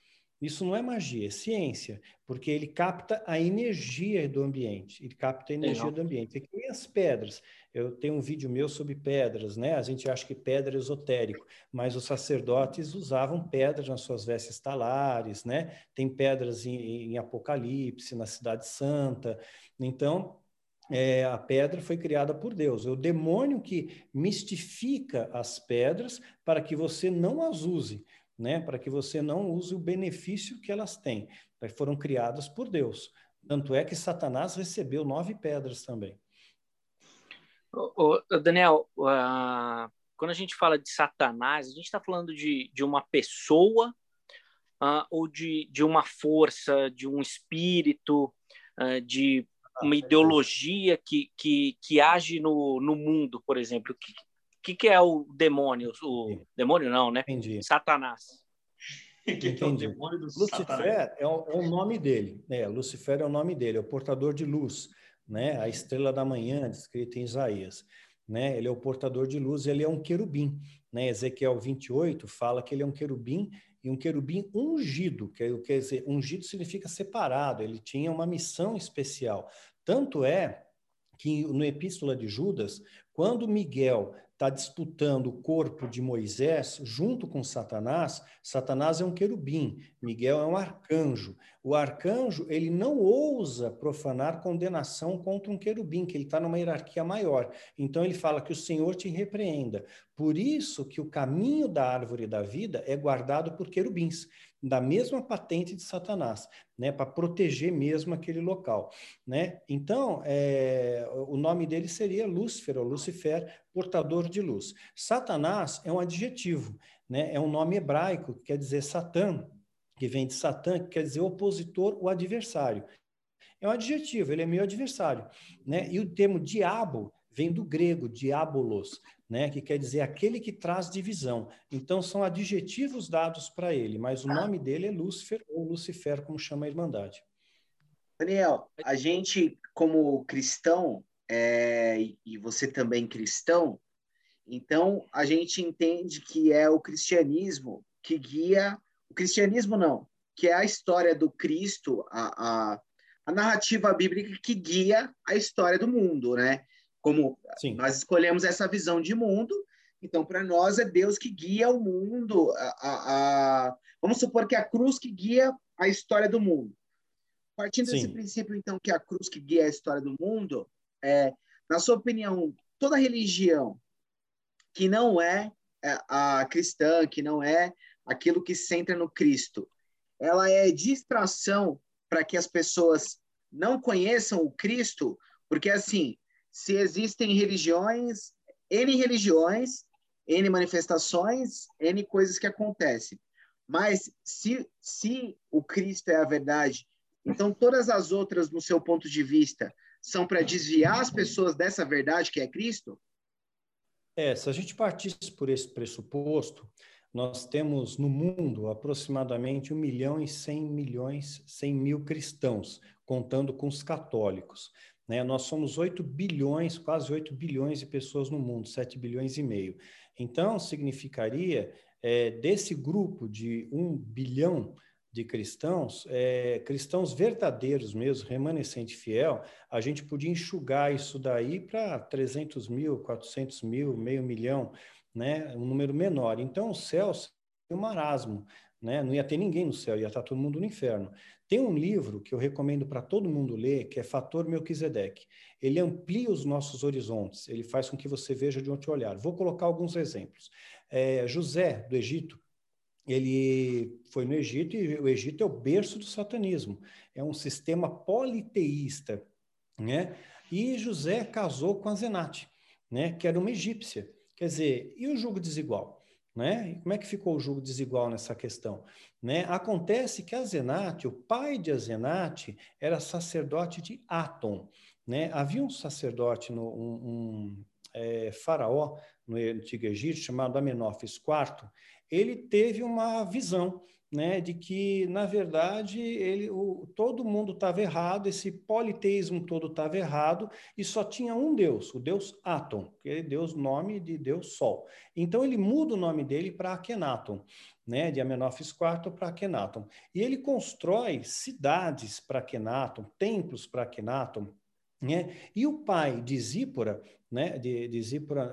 Isso não é magia, é ciência, porque ele capta a energia do ambiente, ele capta a energia do ambiente. É que nem as pedras. Eu tenho um vídeo meu sobre pedras, né? A gente acha que pedra é esotérico, mas os sacerdotes usavam pedras nas suas vestes talares, né? Tem pedras em, em Apocalipse, na Cidade Santa. Então, é, a pedra foi criada por Deus. É o demônio que mistifica as pedras para que você não as use né? Para que você não use o benefício que elas têm. Foram criadas por Deus. Tanto é que Satanás recebeu nove pedras também. Ô, ô, Daniel, uh, quando a gente fala de Satanás, a gente está falando de, de uma pessoa uh, ou de, de uma força, de um espírito, uh, de uma ideologia que, que, que age no, no mundo, por exemplo? Que, que, que é o demônio? O demônio não, né? Entendi. Satanás. que é o demônio do Lucifer é o, é o, nome dele. É, Lucifer é o nome dele, é o portador de luz, né? A estrela da manhã, descrita em Isaías. Né? Ele é o portador de luz, ele é um querubim. Né? Ezequiel 28 fala que ele é um querubim e um querubim ungido, que é quer dizer, ungido significa separado, ele tinha uma missão especial. Tanto é que no Epístola de Judas, quando Miguel está disputando o corpo de Moisés junto com Satanás, Satanás é um querubim, Miguel é um arcanjo. O arcanjo, ele não ousa profanar condenação contra um querubim, que ele está numa hierarquia maior. Então ele fala que o Senhor te repreenda. Por isso que o caminho da árvore da vida é guardado por querubins da mesma patente de Satanás, né, para proteger mesmo aquele local, né? Então, é, o nome dele seria Lúcifer, ou Lucifer, portador de luz. Satanás é um adjetivo, né? É um nome hebraico que quer dizer Satã, que vem de Satã, que quer dizer opositor ou adversário. É um adjetivo, ele é meu adversário, né? E o termo diabo vem do grego, diabolos, né, que quer dizer aquele que traz divisão. Então, são adjetivos dados para ele, mas o nome dele é Lúcifer, ou Lucifer, como chama a Irmandade. Daniel, a gente, como cristão, é, e você também cristão, então a gente entende que é o cristianismo que guia. O cristianismo não, que é a história do Cristo, a, a, a narrativa bíblica que guia a história do mundo, né? Como Sim. nós escolhemos essa visão de mundo, então para nós é Deus que guia o mundo. A, a, a, Vamos supor que é a cruz que guia a história do mundo. Partindo Sim. desse princípio, então, que é a cruz que guia a história do mundo, é, na sua opinião, toda religião que não é, é a cristã, que não é aquilo que centra no Cristo, ela é distração para que as pessoas não conheçam o Cristo, porque assim, se existem religiões, N religiões, N manifestações, N coisas que acontecem. Mas se, se o Cristo é a verdade, então todas as outras, no seu ponto de vista, são para desviar as pessoas dessa verdade que é Cristo? É, se a gente partisse por esse pressuposto, nós temos no mundo aproximadamente 1 milhão e 100 milhões, 100 mil cristãos, contando com os católicos. Né? Nós somos 8 bilhões, quase 8 bilhões de pessoas no mundo, 7 bilhões e meio. Então, significaria, é, desse grupo de 1 bilhão de cristãos, é, cristãos verdadeiros mesmo, remanescente fiel, a gente podia enxugar isso daí para 300 mil, 400 mil, meio milhão, né? um número menor. Então, o céu é um marasmo, né? não ia ter ninguém no céu, ia estar todo mundo no inferno. Tem um livro que eu recomendo para todo mundo ler, que é Fator Melquisedeque. Ele amplia os nossos horizontes, ele faz com que você veja de onde olhar. Vou colocar alguns exemplos. É, José, do Egito, ele foi no Egito e o Egito é o berço do satanismo. É um sistema politeísta, né? E José casou com a Zenate, né? Que era uma egípcia. Quer dizer, e o jogo desigual? Né? Como é que ficou o julgo desigual nessa questão? Né? Acontece que Azenate, o pai de Azenate, era sacerdote de Atom. Né? Havia um sacerdote, no, um, um é, faraó no Antigo Egito, chamado Amenófis IV, ele teve uma visão né, de que, na verdade, ele, o, todo mundo estava errado, esse politeísmo todo estava errado, e só tinha um Deus, o Deus Atom, que é Deus nome de Deus Sol. Então ele muda o nome dele para Akhenaton, né, de Amenófis IV para Akhenaton. E ele constrói cidades para Akhenaton, templos para Akhenaton, né? E o pai de Zípora, né, de, de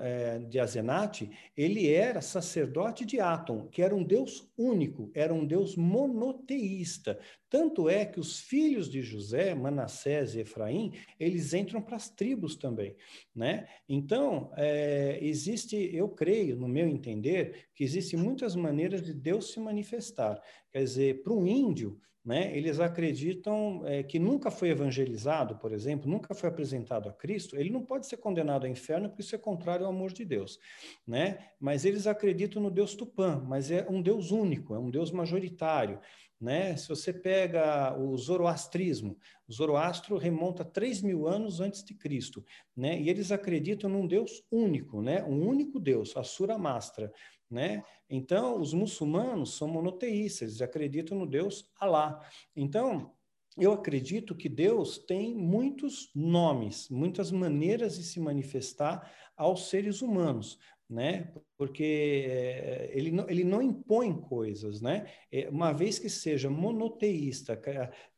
é, de Azenate, ele era sacerdote de Atom, que era um deus único, era um deus monoteísta. Tanto é que os filhos de José, Manassés e Efraim, eles entram para as tribos também. Né? Então, é, existe, eu creio, no meu entender, que existem muitas maneiras de Deus se manifestar. Quer dizer, para um índio, né? Eles acreditam é, que nunca foi evangelizado, por exemplo, nunca foi apresentado a Cristo, ele não pode ser condenado ao inferno porque isso é contrário ao amor de Deus, né? Mas eles acreditam no Deus Tupã, mas é um Deus único, é um Deus majoritário, né? Se você pega o zoroastrismo, o zoroastro remonta 3 mil anos antes de Cristo, né? E eles acreditam num Deus único, né? Um único Deus, Asura Mastra, né? Então, os muçulmanos são monoteístas, eles acreditam no Deus Alá. Então, eu acredito que Deus tem muitos nomes, muitas maneiras de se manifestar aos seres humanos né? Porque é, ele, não, ele não impõe coisas, né? É, uma vez que seja monoteísta,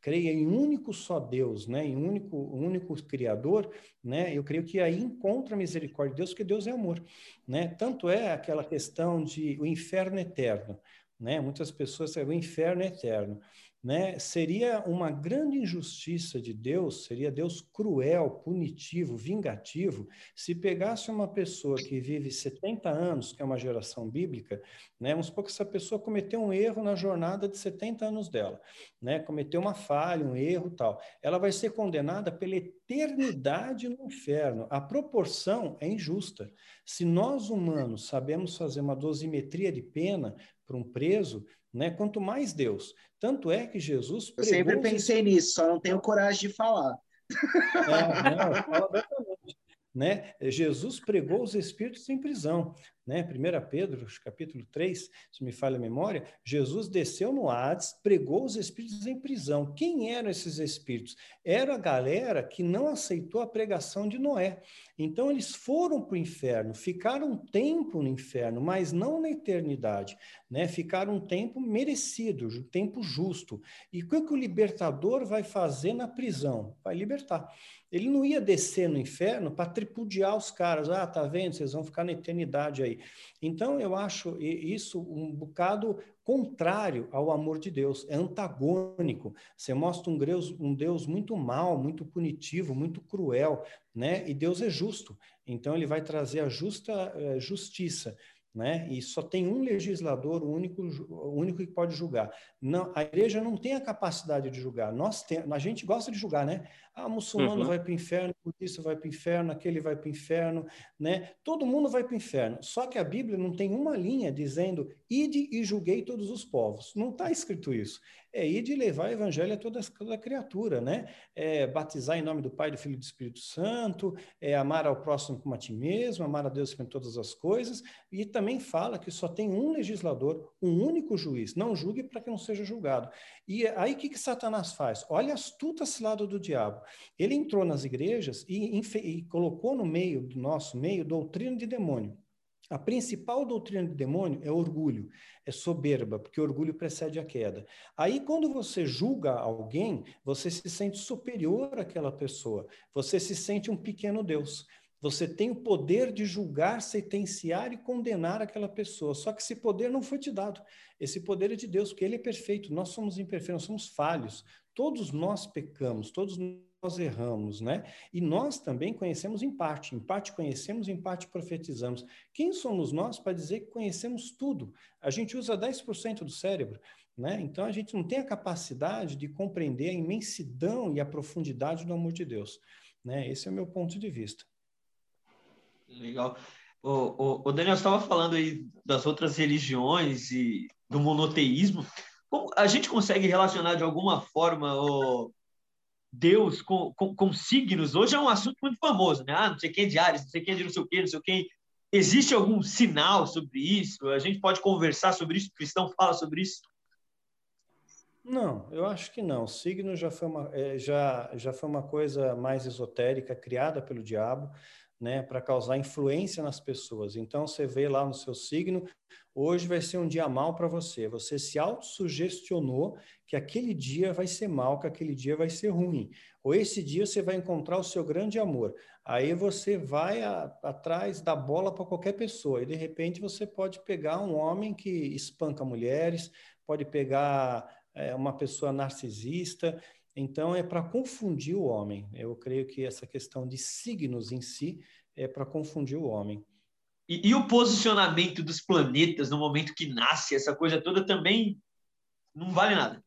creia em um único só Deus, né? Em um único, único Criador, né? Eu creio que aí encontra a misericórdia de Deus, porque Deus é amor, né? Tanto é aquela questão de o inferno eterno, né? Muitas pessoas o inferno eterno né, seria uma grande injustiça de Deus, seria Deus cruel, punitivo, vingativo, se pegasse uma pessoa que vive 70 anos, que é uma geração bíblica, né, vamos supor que essa pessoa cometeu um erro na jornada de 70 anos dela, né, cometeu uma falha, um erro tal, ela vai ser condenada pela eternidade no inferno. A proporção é injusta. Se nós humanos sabemos fazer uma dosimetria de pena para um preso, né? Quanto mais Deus. Tanto é que Jesus. Eu sempre pensei nisso, só não tenho coragem de falar. É, não, fala né? Jesus pregou os espíritos em prisão, né? 1 Pedro, capítulo 3, se me falha a memória, Jesus desceu no Hades, pregou os espíritos em prisão. Quem eram esses espíritos? Era a galera que não aceitou a pregação de Noé. Então eles foram para o inferno, ficaram um tempo no inferno, mas não na eternidade, né? Ficaram um tempo merecido, um tempo justo. E o que o libertador vai fazer na prisão? Vai libertar. Ele não ia descer no inferno para tripudiar os caras. Ah, tá vendo? Vocês vão ficar na eternidade aí. Então, eu acho isso um bocado contrário ao amor de Deus, é antagônico. Você mostra um Deus, um Deus muito mal, muito punitivo, muito cruel, né? E Deus é justo. Então, ele vai trazer a justa eh, justiça né? E só tem um legislador, único, único que pode julgar. Não, a igreja não tem a capacidade de julgar. Nós tem, a gente gosta de julgar, né? Ah, muçulmano uhum. vai para o inferno, budista vai para o inferno, aquele vai para o inferno, né? Todo mundo vai para o inferno. Só que a Bíblia não tem uma linha dizendo ide e julguei todos os povos. Não está escrito isso é ir de levar o evangelho a toda, toda criatura, né? É batizar em nome do Pai, do Filho e do Espírito Santo, é amar ao próximo como a ti mesmo, amar a Deus com todas as coisas, e também fala que só tem um legislador, um único juiz, não julgue para que não seja julgado. E aí o que, que Satanás faz? Olha a astuta cilada do diabo. Ele entrou nas igrejas e, e colocou no meio do nosso meio doutrina de demônio. A principal doutrina do demônio é orgulho, é soberba, porque orgulho precede a queda. Aí, quando você julga alguém, você se sente superior àquela pessoa, você se sente um pequeno Deus. Você tem o poder de julgar, sentenciar e condenar aquela pessoa. Só que esse poder não foi te dado. Esse poder é de Deus, porque Ele é perfeito. Nós somos imperfeitos, nós somos falhos. Todos nós pecamos, todos nós erramos, né? E nós também conhecemos em parte, em parte conhecemos, em parte profetizamos. Quem somos nós para dizer que conhecemos tudo? A gente usa 10% do cérebro, né? Então a gente não tem a capacidade de compreender a imensidão e a profundidade do amor de Deus, né? Esse é o meu ponto de vista. Legal. O, o, o Daniel estava falando aí das outras religiões e do monoteísmo. Como a gente consegue relacionar de alguma forma o Deus com, com, com, signos? Hoje é um assunto muito famoso, né? Ah, não sei quem é de Ares, não sei quem é de não sei o quê, não sei o quê. Existe algum sinal sobre isso? A gente pode conversar sobre isso? O cristão fala sobre isso? Não, eu acho que não. Signo já foi uma, é, já, já foi uma coisa mais esotérica, criada pelo diabo, né, para causar influência nas pessoas. Então, você vê lá no seu signo, hoje vai ser um dia mal para você. Você se autossugestionou que aquele dia vai ser mal, que aquele dia vai ser ruim. Ou esse dia você vai encontrar o seu grande amor. Aí você vai a, atrás da bola para qualquer pessoa. E, de repente, você pode pegar um homem que espanca mulheres, pode pegar é uma pessoa narcisista. Então, é para confundir o homem. Eu creio que essa questão de signos em si é para confundir o homem. E, e, o posicionamento dos planetas no momento que nasce, essa coisa toda também não vale nada.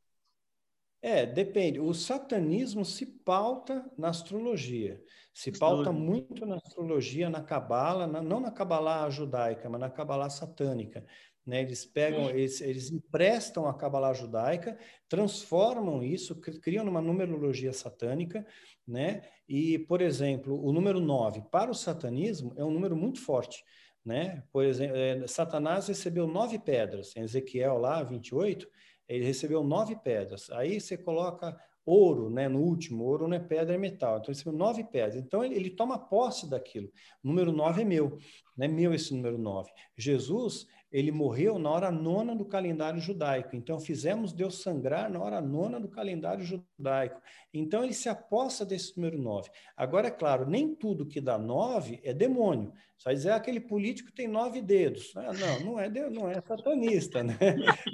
É, depende. O satanismo se pauta na astrologia. Se pauta muito na astrologia, na cabala, não na cabala judaica, mas na cabala satânica. Né? Eles pegam, eles, eles emprestam a Kabbalah judaica, transformam isso, criam uma numerologia satânica, né? E, por exemplo, o número 9 para o satanismo é um número muito forte. Né? Por exemplo, é, Satanás recebeu nove pedras, em Ezequiel lá, 28, ele recebeu nove pedras. Aí você coloca ouro, né, no último, ouro não é pedra, é metal. Então, ele recebeu nove pedras. Então, ele, ele toma posse daquilo. O número nove é meu, não é meu esse número nove. Jesus, ele morreu na hora nona do calendário judaico. Então, fizemos Deus sangrar na hora nona do calendário judaico. Então, ele se aposta desse número 9. Agora, é claro, nem tudo que dá 9 é demônio. Só dizer, ah, aquele político tem nove dedos. Ah, não, não é, não é satanista, né?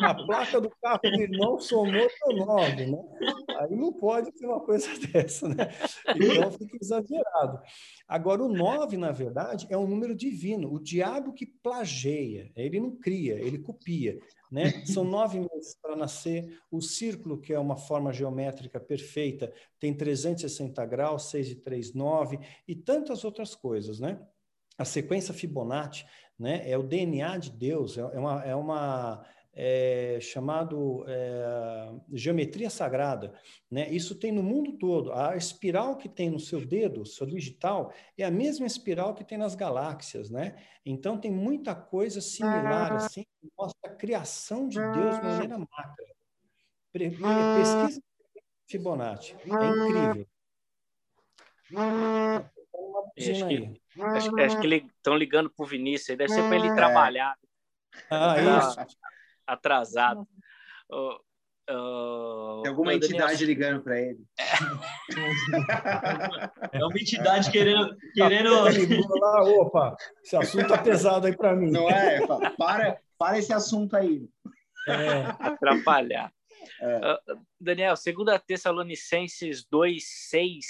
A placa do carro do irmão somou com 9, né? Aí não pode ser uma coisa dessa, né? Então, fica exagerado. Agora, o 9, na verdade, é um número divino. O diabo que plageia. Ele não cria, ele copia. Né? São nove meses para nascer. O círculo, que é uma forma geométrica perfeita, tem 360 graus, 6 e 3, 9, e tantas outras coisas. Né? A sequência Fibonacci né, é o DNA de Deus, é, é uma, é uma é, chamado é, geometria sagrada. Né? Isso tem no mundo todo. A espiral que tem no seu dedo, seu digital, é a mesma espiral que tem nas galáxias. Né? Então, tem muita coisa similar ah. assim, que mostra a criação de Deus de maneira macra. Pesquisa Fibonacci. É incrível. Acho que, acho, acho que estão ligando para o Vinícius, deve ser para ele trabalhar. Ah, isso atrasado. Uh, uh, Tem alguma entidade ligando para ele. É uma entidade querendo. querendo... Lá, opa, esse assunto tá pesado aí para mim. Não é? Para, para esse assunto aí. É. Atrapalhar. É. Uh, Daniel, segundo a Tessalonicenses 2, 6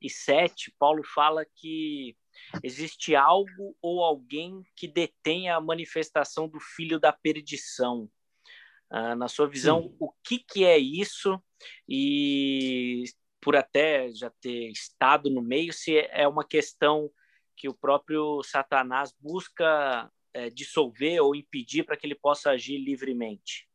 e 7, Paulo fala que existe algo ou alguém que detém a manifestação do filho da perdição. Uh, na sua visão, Sim. o que, que é isso? E por até já ter estado no meio, se é uma questão que o próprio Satanás busca é, dissolver ou impedir para que ele possa agir livremente.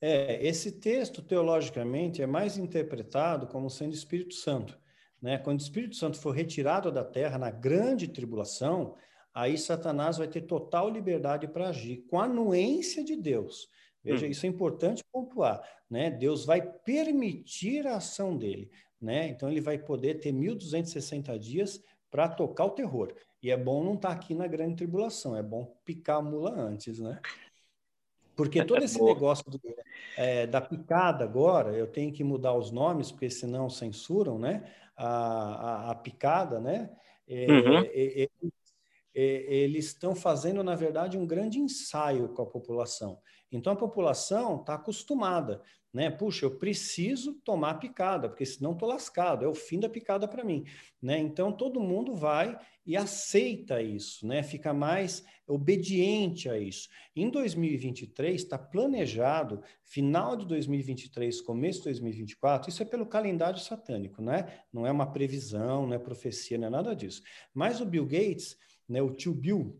É, esse texto, teologicamente, é mais interpretado como sendo Espírito Santo. Né? Quando o Espírito Santo for retirado da terra na grande tribulação, aí Satanás vai ter total liberdade para agir, com a anuência de Deus. Veja, hum. isso é importante pontuar, né? Deus vai permitir a ação dele, né? Então ele vai poder ter 1260 dias para tocar o terror. E é bom não estar tá aqui na grande tribulação, é bom picar a mula antes, né? Porque todo esse negócio do, é, da picada agora, eu tenho que mudar os nomes, porque senão censuram, né? A, a, a picada, né? É, uhum. é, eles estão fazendo, na verdade, um grande ensaio com a população. Então a população está acostumada, né? Puxa, eu preciso tomar picada, porque senão estou lascado, é o fim da picada para mim, né? Então todo mundo vai e aceita isso, né? Fica mais obediente a isso. Em 2023 está planejado, final de 2023, começo de 2024, isso é pelo calendário satânico, né? Não é uma previsão, não é profecia, não é nada disso. Mas o Bill Gates, né, o tio Bill,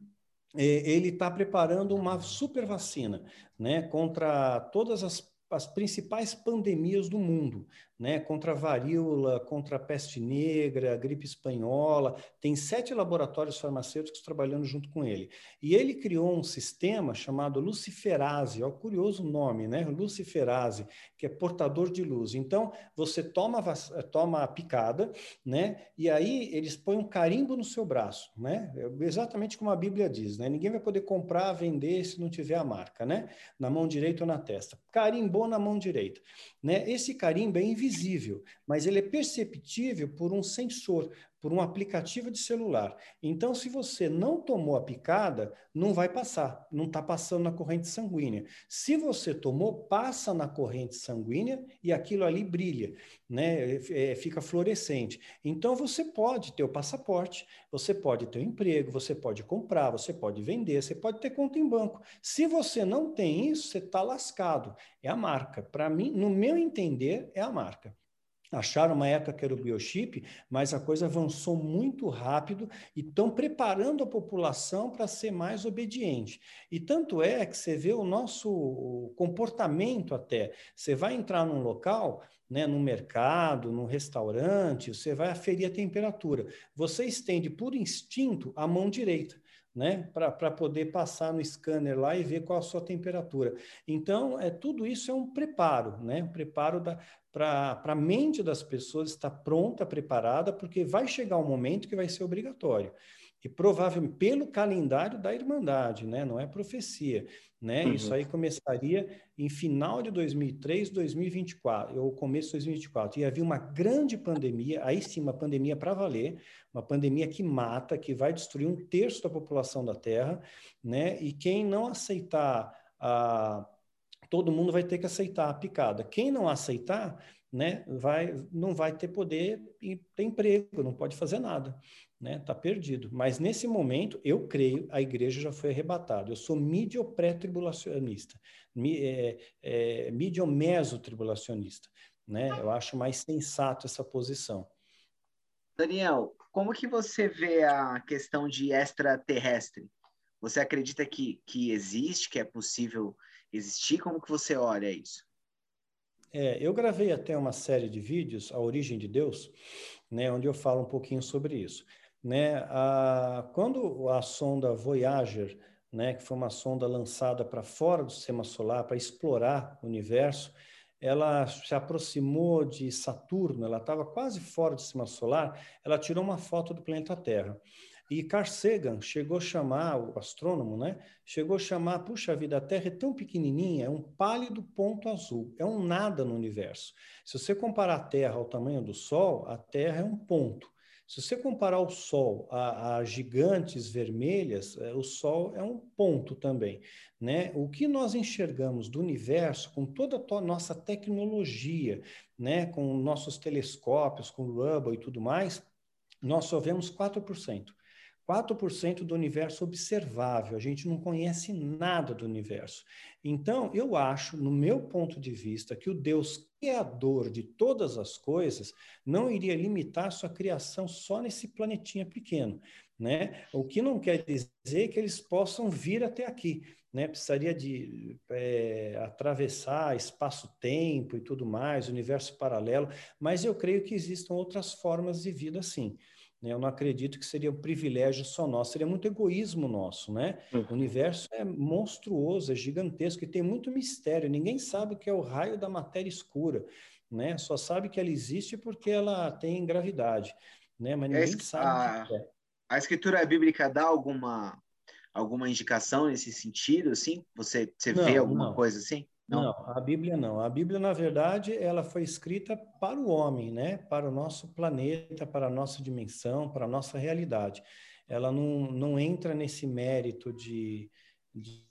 ele está preparando uma super vacina né, contra todas as as principais pandemias do mundo, né? Contra a varíola, contra a peste negra, gripe espanhola. Tem sete laboratórios farmacêuticos trabalhando junto com ele. E ele criou um sistema chamado luciferase, é o curioso nome, né? Luciferase, que é portador de luz. Então, você toma, toma a picada, né? E aí eles põem um carimbo no seu braço, né? É exatamente como a Bíblia diz, né? Ninguém vai poder comprar, vender se não tiver a marca, né? Na mão direita ou na testa. Carimbou na mão direita, né? Esse carimbo é invisível, mas ele é perceptível por um sensor, por um aplicativo de celular. Então, se você não tomou a picada, não vai passar, não está passando na corrente sanguínea. Se você tomou, passa na corrente sanguínea e aquilo ali brilha, né? É, é, fica fluorescente. Então, você pode ter o passaporte, você pode ter o emprego, você pode comprar, você pode vender, você pode ter conta em banco. Se você não tem isso, você está lascado. É a marca. Para mim, no meu entender, é a marca. Acharam uma época que era o biochip, mas a coisa avançou muito rápido e estão preparando a população para ser mais obediente. E tanto é que você vê o nosso comportamento até. Você vai entrar num local, né, no mercado, num restaurante, você vai aferir a temperatura. Você estende por instinto a mão direita né? Para poder passar no scanner lá e ver qual a sua temperatura. Então, é, tudo isso é um preparo, né? Um preparo para a mente das pessoas estar pronta, preparada, porque vai chegar um momento que vai ser obrigatório. E provavelmente pelo calendário da Irmandade, né? Não é profecia, né? Uhum. Isso aí começaria em final de 2003, 2024, ou começo de 2024. E havia uma grande pandemia, aí sim, uma pandemia para valer, uma pandemia que mata, que vai destruir um terço da população da Terra, né? E quem não aceitar a todo mundo vai ter que aceitar a picada. Quem não aceitar, né, vai não vai ter poder e ter emprego, não pode fazer nada, né? Tá perdido. Mas nesse momento, eu creio, a igreja já foi arrebatada. Eu sou mídio pré-tribulacionista, é, é, mídio meso-tribulacionista, né? Eu acho mais sensato essa posição. Daniel, como que você vê a questão de extraterrestre? Você acredita que, que existe, que é possível existir? Como que você olha isso? É, eu gravei até uma série de vídeos, A Origem de Deus, né, onde eu falo um pouquinho sobre isso. Né, a, quando a sonda Voyager, né, que foi uma sonda lançada para fora do sistema solar para explorar o universo, ela se aproximou de Saturno, ela estava quase fora do sistema solar, ela tirou uma foto do planeta Terra. E Carl Sagan chegou a chamar, o astrônomo, né? Chegou a chamar, puxa vida, a Terra é tão pequenininha, é um pálido ponto azul, é um nada no universo. Se você comparar a Terra ao tamanho do Sol, a Terra é um ponto. Se você comparar o Sol a, a, gigantes vermelhas, é, o Sol é um ponto também. Né? O que nós enxergamos do universo, com toda a nossa tecnologia, né? com nossos telescópios, com o Hubble e tudo mais, nós só vemos 4%. 4% do universo observável, a gente não conhece nada do universo. Então, eu acho, no meu ponto de vista, que o Deus criador de todas as coisas não iria limitar sua criação só nesse planetinha pequeno, né? O que não quer dizer que eles possam vir até aqui, né? Precisaria de é, atravessar espaço-tempo e tudo mais, universo paralelo, mas eu creio que existam outras formas de vida sim. Né? Eu não acredito que seria um privilégio só nosso, seria muito egoísmo nosso, né? Uhum. O universo é monstruoso, é gigantesco e tem muito mistério. Ninguém sabe o que é o raio da matéria escura, né? Só sabe que ela existe porque ela tem gravidade, né? Mas ninguém sabe a, é. A escritura bíblica dá alguma alguma indicação nesse sentido, assim? Você, você não, vê alguma não. coisa assim? Não? não, a Bíblia não. A Bíblia, na verdade, ela foi escrita para o homem, né? Para o nosso planeta, para a nossa dimensão, para a nossa realidade. Ela não, não entra nesse mérito de, de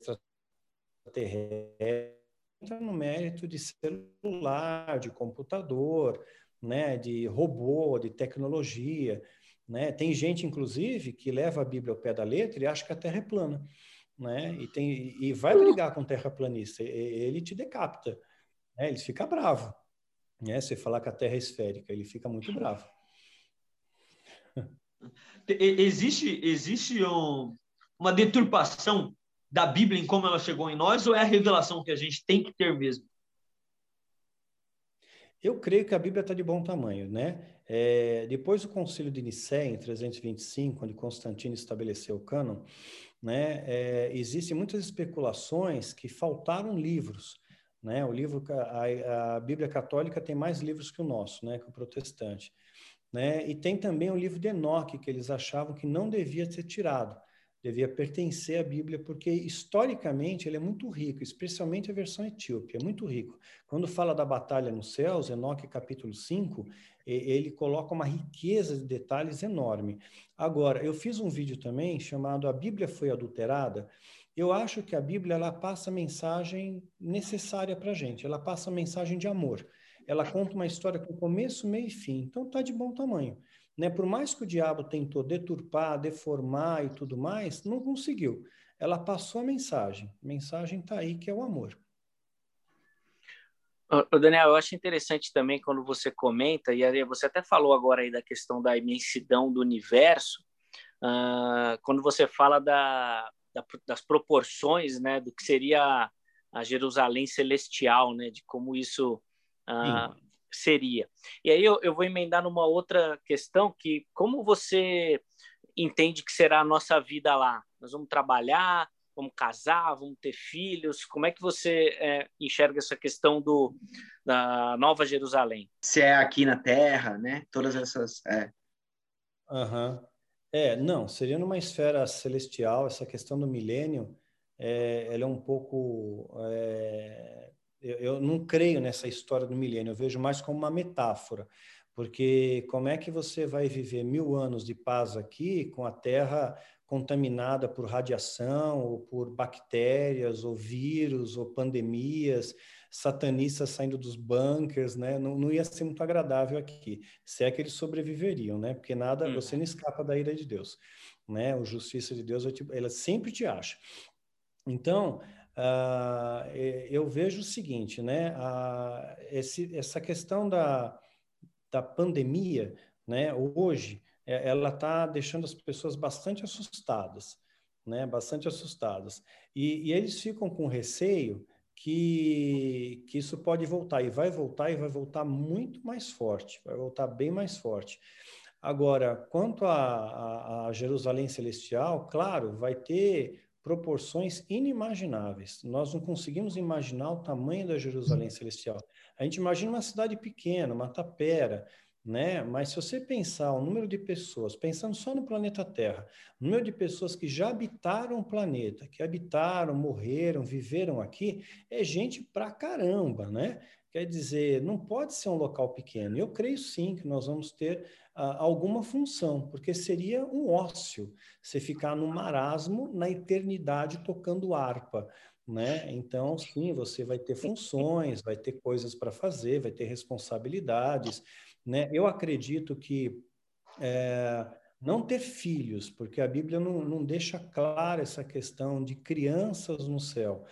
extraterrestre, entra no mérito de celular, de computador, né? De robô, de tecnologia, né? Tem gente, inclusive, que leva a Bíblia ao pé da letra e acha que a Terra é plana né? E, tem, e vai brigar com o terraplanista, ele te decapita, né? Ele fica bravo, né? Você falar que a Terra é esférica, ele fica muito bravo. existe existe um, uma deturpação da Bíblia em como ela chegou em nós ou é a revelação que a gente tem que ter mesmo? Eu creio que a Bíblia está de bom tamanho, né? É, depois do Concílio de Nicéia, em 325, onde Constantino estabeleceu o cânon, né, é, existem muitas especulações que faltaram livros. Né? O livro, a, a, Bíblia Católica tem mais livros que o nosso, né, que o protestante. Né? E tem também o livro de Enoque, que eles achavam que não devia ser tirado devia pertencer à Bíblia, porque historicamente ele é muito rico, especialmente a versão etíope, é muito rico. Quando fala da batalha nos céus, Enoque capítulo 5, ele coloca uma riqueza de detalhes enorme. Agora, eu fiz um vídeo também chamado A Bíblia foi adulterada. Eu acho que a Bíblia ela passa a mensagem necessária para a gente, ela passa a mensagem de amor. Ela conta uma história com começo, meio e fim, então está de bom tamanho. Né? Por mais que o diabo tentou deturpar, deformar e tudo mais, não conseguiu. Ela passou a mensagem. A mensagem está aí, que é o amor. Ô, Daniel, eu acho interessante também quando você comenta, e você até falou agora aí da questão da imensidão do universo, uh, quando você fala da, da, das proporções né, do que seria a Jerusalém celestial, né, de como isso uh, seria. E aí eu, eu vou emendar numa outra questão que como você entende que será a nossa vida lá? Nós vamos trabalhar, vamos casar, vamos ter filhos? Como é que você é, enxerga essa questão do da Nova Jerusalém? Se é aqui na Terra, né? Todas essas. É. Uhum. é, não, seria numa esfera celestial. Essa questão do milênio, é, ela é um pouco é, eu, eu não creio nessa história do milênio, eu vejo mais como uma metáfora, porque como é que você vai viver mil anos de paz aqui com a Terra contaminada por radiação, ou por bactérias, ou vírus, ou pandemias, satanistas saindo dos bunkers, né? Não, não ia ser muito agradável aqui, se é que eles sobreviveriam, né? Porque nada, hum. você não escapa da ira de Deus, né? O justiça de Deus, ela sempre te acha. Então, eu vejo o seguinte, né? Esse, essa questão da, da pandemia, né? Hoje, é, ela está deixando as pessoas bastante assustadas, né? Bastante assustadas. E, e, eles ficam com receio que, que isso pode voltar, e vai voltar, e vai voltar muito mais forte, vai voltar bem mais forte. Agora, quanto a, a, a Jerusalém Celestial, claro, vai ter proporções inimagináveis. Nós não conseguimos imaginar o tamanho da Jerusalém Celestial. A gente imagina uma cidade pequena, uma tapera, né? Mas se você pensar o número de pessoas, pensando só no planeta Terra, o número de pessoas que já habitaram o planeta, que habitaram, morreram, viveram aqui, é gente pra caramba, né? Quer dizer, não pode ser um local pequeno. Eu creio sim que nós vamos ter alguma função, porque seria um ócio você ficar no marasmo na eternidade tocando harpa. Né? Então, sim, você vai ter funções, vai ter coisas para fazer, vai ter responsabilidades. Né? Eu acredito que é, não ter filhos, porque a Bíblia não, não deixa clara essa questão de crianças no céu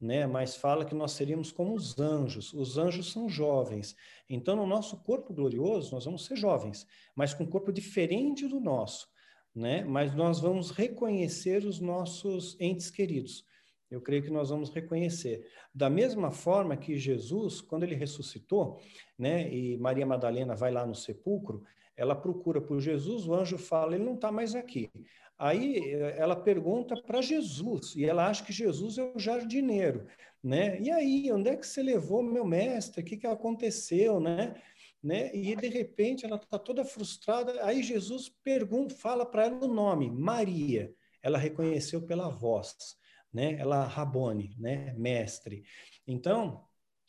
né? Mas fala que nós seríamos como os anjos. Os anjos são jovens. Então, no nosso corpo glorioso, nós vamos ser jovens, mas com um corpo diferente do nosso, né? Mas nós vamos reconhecer os nossos entes queridos. Eu creio que nós vamos reconhecer. Da mesma forma que Jesus, quando ele ressuscitou, né, e Maria Madalena vai lá no sepulcro, ela procura por Jesus, o anjo fala, ele não está mais aqui. Aí ela pergunta para Jesus, e ela acha que Jesus é o jardineiro, né? E aí, onde é que você levou meu mestre? O que, que aconteceu, né? né? E de repente ela está toda frustrada. Aí Jesus pergunta, fala para ela o nome, Maria. Ela reconheceu pela voz, né? Ela Rabone, né? Mestre. Então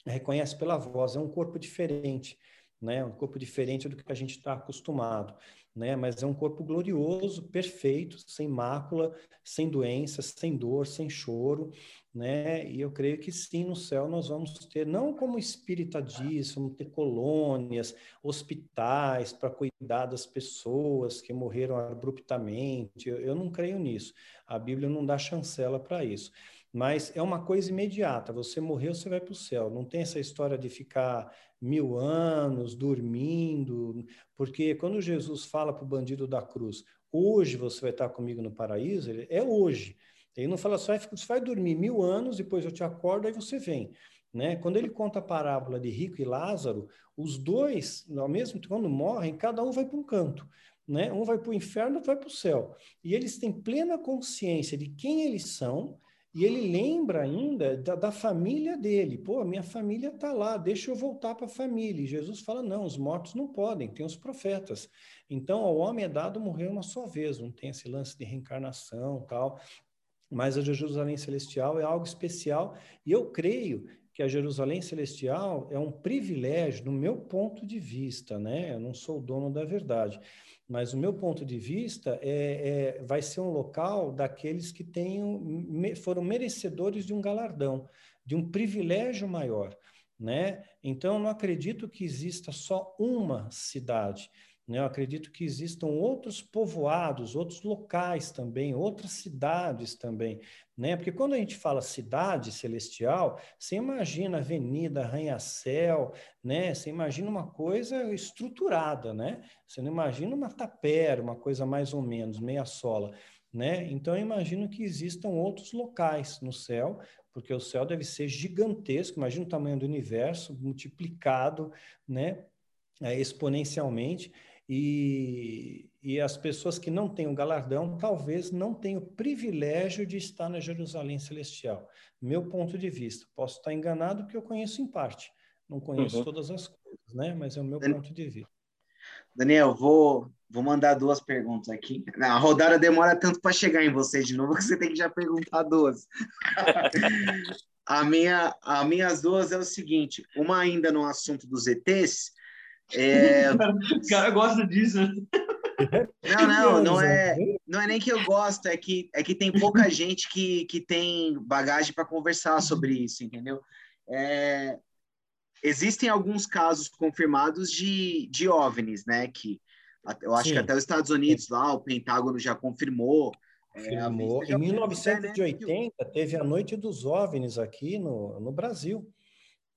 reconhece pela voz. É um corpo diferente, né? Um corpo diferente do que a gente está acostumado né? Mas é um corpo glorioso, perfeito, sem mácula, sem doenças, sem dor, sem choro, né? E eu creio que sim, no céu nós vamos ter, não como espírita diz, vamos ter colônias, hospitais para cuidar das pessoas que morreram abruptamente. Eu, eu não creio nisso. A Bíblia não dá chancela para isso mas é uma coisa imediata. Você morreu, você vai para o céu. Não tem essa história de ficar mil anos dormindo, porque quando Jesus fala para o bandido da cruz, hoje você vai estar comigo no paraíso, ele, é hoje. Ele não fala só, você vai dormir mil anos, depois eu te acordo, aí você vem. Né? Quando ele conta a parábola de Rico e Lázaro, os dois, ao mesmo tempo, quando morrem, cada um vai para um canto. Né? Um vai para o inferno, outro vai para o céu. E eles têm plena consciência de quem eles são, e ele lembra ainda da, da família dele. Pô, minha família está lá, deixa eu voltar para a família. E Jesus fala: não, os mortos não podem, tem os profetas. Então, ao homem é dado morrer uma só vez, não tem esse lance de reencarnação tal. Mas a Jerusalém Celestial é algo especial, e eu creio que a Jerusalém Celestial é um privilégio, do meu ponto de vista, né? Eu não sou o dono da verdade, mas o meu ponto de vista é, é vai ser um local daqueles que tenham, foram merecedores de um galardão, de um privilégio maior, né? Então, eu não acredito que exista só uma cidade. Né? Eu acredito que existam outros povoados, outros locais também, outras cidades também, né? Porque quando a gente fala cidade celestial, você imagina avenida, arranha-céu, né? Você imagina uma coisa estruturada, né? Você não imagina uma tapera, uma coisa mais ou menos, meia sola, né? Então eu imagino que existam outros locais no céu, porque o céu deve ser gigantesco, imagina o tamanho do universo multiplicado, né? É, exponencialmente. E, e as pessoas que não têm o galardão talvez não tenham o privilégio de estar na Jerusalém Celestial. Meu ponto de vista. Posso estar enganado porque eu conheço em parte. Não conheço uhum. todas as coisas, né? Mas é o meu Dan... ponto de vista. Daniel, vou, vou mandar duas perguntas aqui. A rodada demora tanto para chegar em você de novo que você tem que já perguntar duas. a minha, as minhas duas é o seguinte: uma ainda no assunto dos ETs, é... o cara gosta disso. Né? Não, não, não é, não é nem que eu gosto, é que, é que tem pouca gente que, que tem bagagem para conversar sobre isso, entendeu? É, existem alguns casos confirmados de, de OVNIs, né? Que eu acho Sim. que até os Estados Unidos lá, o Pentágono já confirmou. É, confirmou. É, em 1980 teve a Noite dos OVNIs aqui no, no Brasil,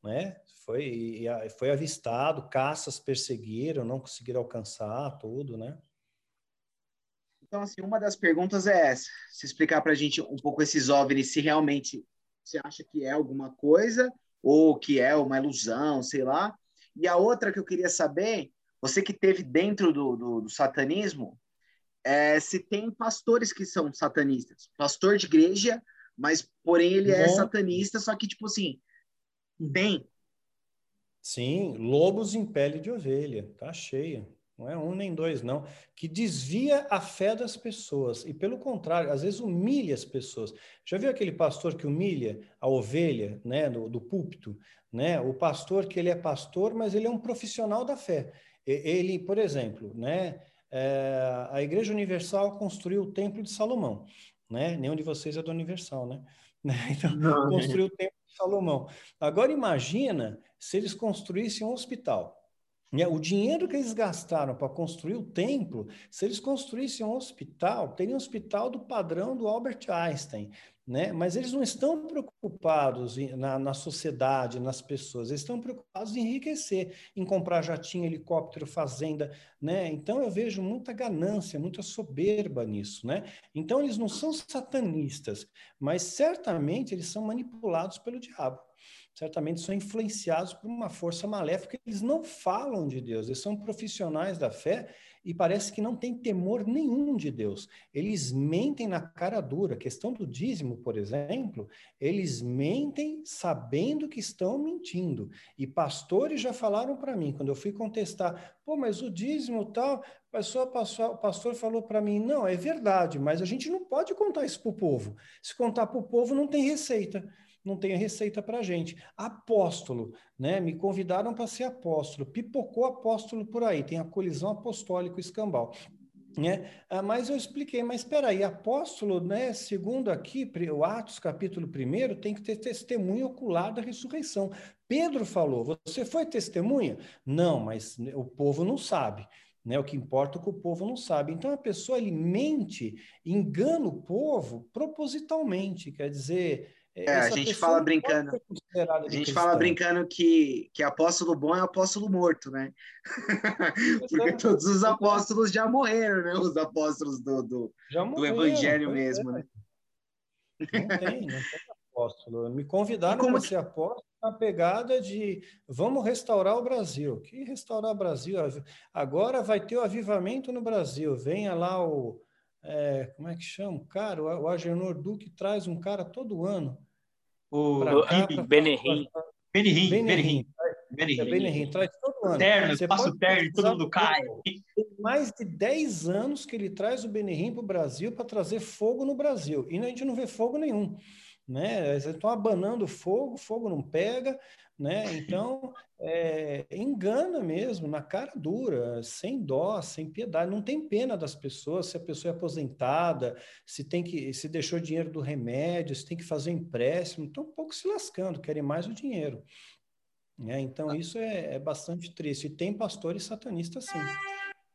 né? foi, foi avistado, caças perseguiram, não conseguiram alcançar tudo, né? Então, assim, uma das perguntas é essa, se explicar para a gente um pouco esses OVNIs, se realmente você acha que é alguma coisa ou que é uma ilusão, sei lá. E a outra que eu queria saber, você que teve dentro do, do, do satanismo, é, se tem pastores que são satanistas, pastor de igreja, mas porém ele é Bom. satanista, só que tipo assim, tem Sim, lobos em pele de ovelha, tá cheia. Não é um nem dois, não. Que desvia a fé das pessoas. E, pelo contrário, às vezes humilha as pessoas. Já viu aquele pastor que humilha a ovelha né, do, do púlpito? Né? O pastor que ele é pastor, mas ele é um profissional da fé. Ele, por exemplo, né, é, a Igreja Universal construiu o Templo de Salomão. Né? Nenhum de vocês é do Universal, né? Então, não, construiu o Templo de Salomão. Agora imagina se eles construíssem um hospital. Né? O dinheiro que eles gastaram para construir o templo, se eles construíssem um hospital, teria um hospital do padrão do Albert Einstein, né? Mas eles não estão preocupados na, na sociedade, nas pessoas, eles estão preocupados em enriquecer, em comprar jatinho, helicóptero, fazenda, né? Então eu vejo muita ganância, muita soberba nisso, né? Então eles não são satanistas, mas certamente eles são manipulados pelo diabo certamente são influenciados por uma força maléfica. Eles não falam de Deus, eles são profissionais da fé e parece que não tem temor nenhum de Deus. Eles mentem na cara dura. A questão do dízimo, por exemplo, eles mentem sabendo que estão mentindo. E pastores já falaram para mim, quando eu fui contestar, pô, mas o dízimo tal, pessoa, o pastor falou para mim, não, é verdade, mas a gente não pode contar isso para o povo. Se contar para o povo, não tem receita não tem a receita para a gente. Apóstolo, né? Me convidaram para ser apóstolo, pipocou apóstolo por aí, tem a colisão apostólico escambau. Né? Ah, mas eu expliquei, mas espera aí, apóstolo, né, segundo aqui, o Atos capítulo 1, tem que ter testemunho ocular da ressurreição. Pedro falou, você foi testemunha? Não, mas o povo não sabe. Né? O que importa é que o povo não sabe. Então a pessoa ele mente, engana o povo propositalmente, quer dizer, É, a gente fala brincando. A gente fala brincando que, que apóstolo bom é apóstolo morto, né? Porque todos os apóstolos já morreram, né? Os apóstolos do, do, do evangelho mesmo, né? Não tem, não tem apóstolo. Me convidaram para ser apóstolo na pegada de vamos restaurar o Brasil. Que restaurar o Brasil? Agora vai ter o avivamento no Brasil. Venha lá o. É, como é que chama? Cara, o, o Agenor Duque traz um cara todo ano o Benerim. Benerim, Benerim. Benerim. traz todo ano. Terno, Você passa o terno, todo mundo cai. Tem mais de 10 anos que ele traz o Benerim para o Brasil para trazer fogo no Brasil. E a gente não vê fogo nenhum. Né? Estão abanando fogo, fogo não pega, né? Então, é, engana mesmo, na cara dura, sem dó, sem piedade. Não tem pena das pessoas se a pessoa é aposentada, se tem que, se deixou dinheiro do remédio, se tem que fazer empréstimo. Estão um pouco se lascando, querem mais o dinheiro. Né? Então, ah. isso é, é bastante triste. E tem pastores satanistas, sim,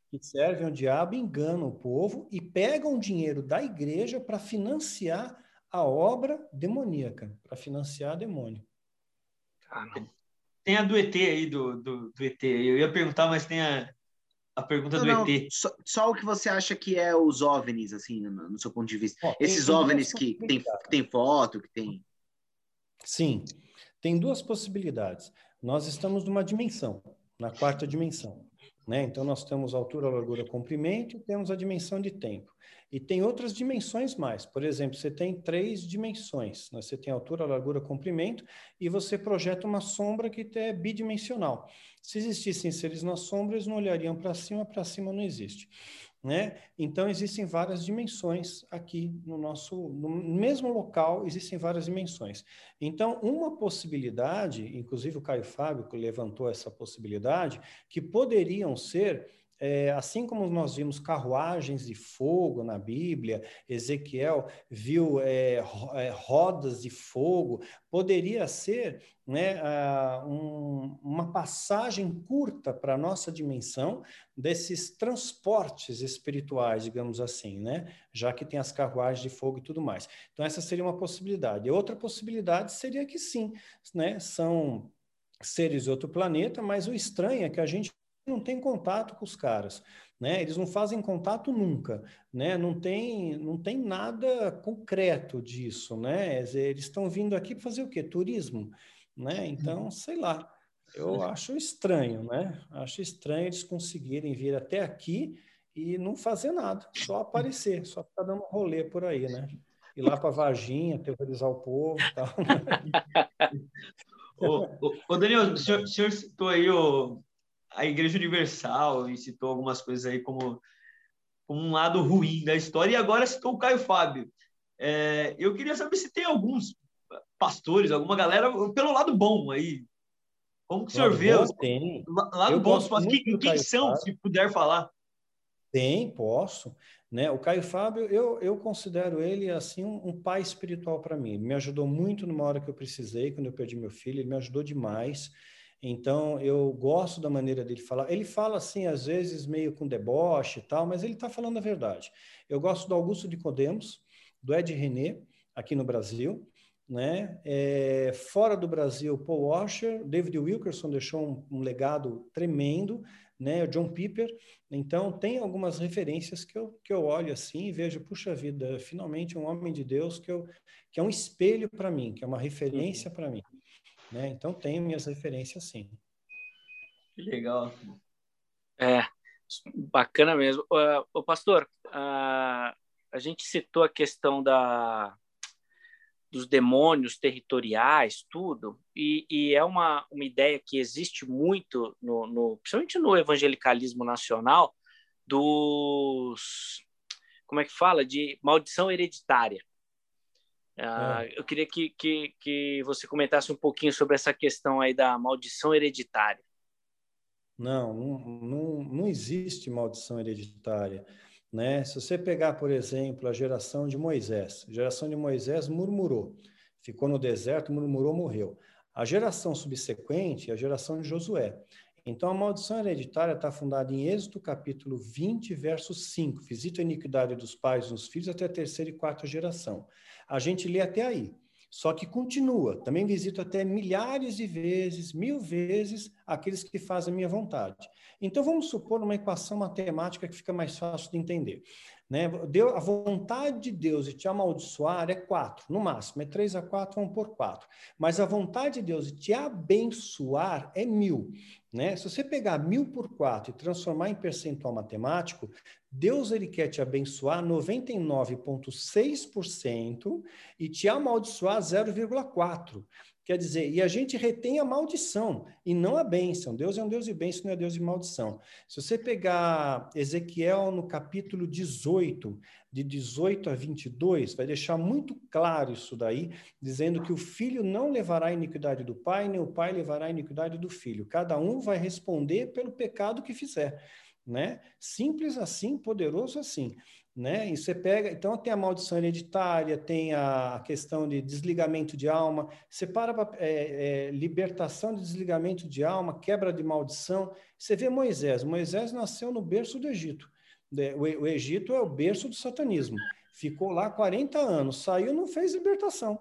que servem ao diabo, enganam o povo e pegam dinheiro da igreja para financiar a obra demoníaca, para financiar demônio. Ah, tem a do ET aí, do, do, do, ET. Eu ia perguntar, mas tem a, a pergunta não, do não, ET. Só, só, o que você acha que é os OVNIs, assim, no, no seu ponto de vista. Esses tem OVNIs que tem, que tem foto, que tem... Sim, tem duas possibilidades. Nós estamos numa dimensão, na quarta dimensão. Né? Então, nós temos altura, largura, comprimento e temos a dimensão de tempo. E tem outras dimensões mais. Por exemplo, você tem três dimensões. Né? Você tem altura, largura, comprimento, e você projeta uma sombra que é bidimensional. Se existissem seres na sombra, eles não olhariam para cima, para cima não existe. Né? Então, existem várias dimensões aqui no nosso, no mesmo local, existem várias dimensões. Então, uma possibilidade, inclusive o Caio Fábio levantou essa possibilidade, que poderiam ser é, assim como nós vimos carruagens de fogo na Bíblia, Ezequiel viu é, é rodas de fogo, poderia ser né, um, uma passagem curta para a nossa dimensão desses transportes espirituais, digamos assim, né? já que tem as carruagens de fogo e tudo mais. Então, essa seria uma possibilidade. Outra possibilidade seria que sim, né? são seres de outro planeta, mas o estranho é que a gente não tem contato com os caras, né? Eles não fazem contato nunca, né? Não tem, não tem nada concreto disso, né? Eles estão vindo aqui para fazer o quê? Turismo, né? Então, sei lá. Eu acho estranho, né? Acho estranho eles conseguirem vir até aqui e não fazer nada, só aparecer, só ficar dando rolê por aí, né? Ir lá para Varginha, terrorizar o povo e tal. ô, ô, ô, Daniel, o senhor, o senhor citou aí o, a Igreja Universal e citou algumas coisas aí como, como um lado ruim da história, e agora citou o Caio Fábio. É, eu queria saber se tem alguns pastores, alguma galera, pelo lado bom aí. Como que o senhor vê? Bom, tem. Lado eu bom, mas quem, quem são, Fábio. se puder falar? Tem, posso. Né? O Caio Fábio, eu, eu considero ele assim um, um pai espiritual para mim. Ele me ajudou muito numa hora que eu precisei, quando eu perdi meu filho, ele me ajudou demais. Então, eu gosto da maneira dele falar. Ele fala assim, às vezes, meio com deboche e tal, mas ele está falando a verdade. Eu gosto do Augusto de Codemos, do Ed René, aqui no Brasil. Né? É, fora do Brasil, Paul Washer, David Wilkerson deixou um, um, legado tremendo, né? O John Piper. Então, tem algumas referências que eu, que eu olho assim e vejo, puxa vida, finalmente um homem de Deus que, eu, que é um espelho para mim, que é uma referência para mim. Né? Então, tenho minhas referências, sim. Que legal. É, bacana mesmo. Uh, o pastor, uh, a gente citou a questão da, dos demônios territoriais, tudo, e, e, é uma, uma ideia que existe muito, no, no, principalmente no evangelicalismo nacional, dos. Como é que fala? De maldição hereditária. Uh, é. Eu queria que, que, que você comentasse um pouquinho sobre essa questão aí da maldição hereditária. Não, não, não, não existe maldição hereditária. Né? Se você pegar, por exemplo, a geração de Moisés, a geração de Moisés murmurou, ficou no deserto, murmurou, morreu. A geração subsequente é a geração de Josué. Então, a maldição hereditária está fundada em Êxodo, capítulo 20, verso 5. Visita a iniquidade dos pais nos filhos até a terceira e quarta geração. A gente lê até aí. Só que continua. Também visito até milhares de vezes, mil vezes, aqueles que fazem a minha vontade. Então, vamos supor uma equação matemática que fica mais fácil de entender. Né? Deu, a vontade de Deus de te amaldiçoar é quatro, no máximo, é três a quatro, vamos por quatro. Mas a vontade de Deus de te abençoar é mil. Né? Se você pegar mil por quatro e transformar em percentual matemático, Deus ele quer te abençoar 99,6% e te amaldiçoar 0,4%. Quer dizer, e a gente retém a maldição e não a bênção. Deus é um Deus de bênção, não é Deus de maldição. Se você pegar Ezequiel no capítulo 18, de 18 a 22, vai deixar muito claro isso daí, dizendo que o filho não levará a iniquidade do pai, nem o pai levará a iniquidade do filho. Cada um vai responder pelo pecado que fizer. Né? Simples assim, poderoso assim né? E você pega, então tem a maldição hereditária, tem a questão de desligamento de alma, você para é, é, libertação de desligamento de alma, quebra de maldição. Você vê Moisés, Moisés nasceu no berço do Egito. O, o Egito é o berço do satanismo. Ficou lá 40 anos, saiu, não fez libertação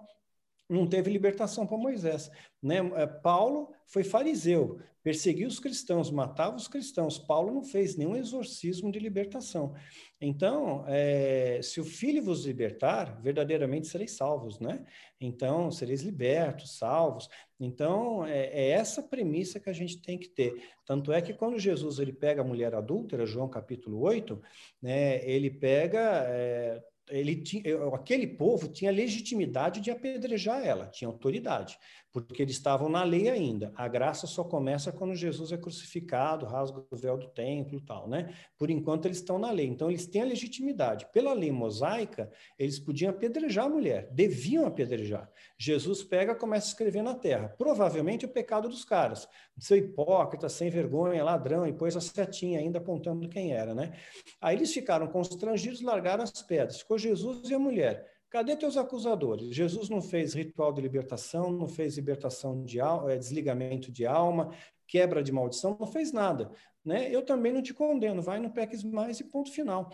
não teve libertação para Moisés. Né? É, Paulo foi fariseu, perseguiu os cristãos, matava os cristãos. Paulo não fez nenhum exorcismo de libertação. Então, é, se o Filho vos libertar, verdadeiramente sereis salvos, né? Então, sereis libertos, salvos. Então, é, é, essa premissa que a gente tem que ter. Tanto é que quando Jesus ele pega a mulher adúltera, João capítulo 8, né, ele pega é, ele tinha, aquele povo tinha legitimidade de apedrejar ela, tinha autoridade, porque eles estavam na lei ainda. A graça só começa quando Jesus é crucificado, rasga o véu do templo e tal, né? Por enquanto eles estão na lei, então eles têm a legitimidade. Pela lei mosaica, eles podiam apedrejar a mulher, deviam apedrejar. Jesus pega, começa a escrever na terra, provavelmente o pecado dos caras, seu hipócrita, sem vergonha, ladrão, e pôs a setinha ainda apontando quem era, né? Aí eles ficaram constrangidos, largaram as pedras. Ficou Jesus e a mulher. Cadê teus acusadores? Jesus não fez ritual de libertação, não fez libertação de alma, eh, desligamento de alma, quebra de maldição, não fez nada. Né? Eu também não te condeno, vai, não peques mais e ponto final.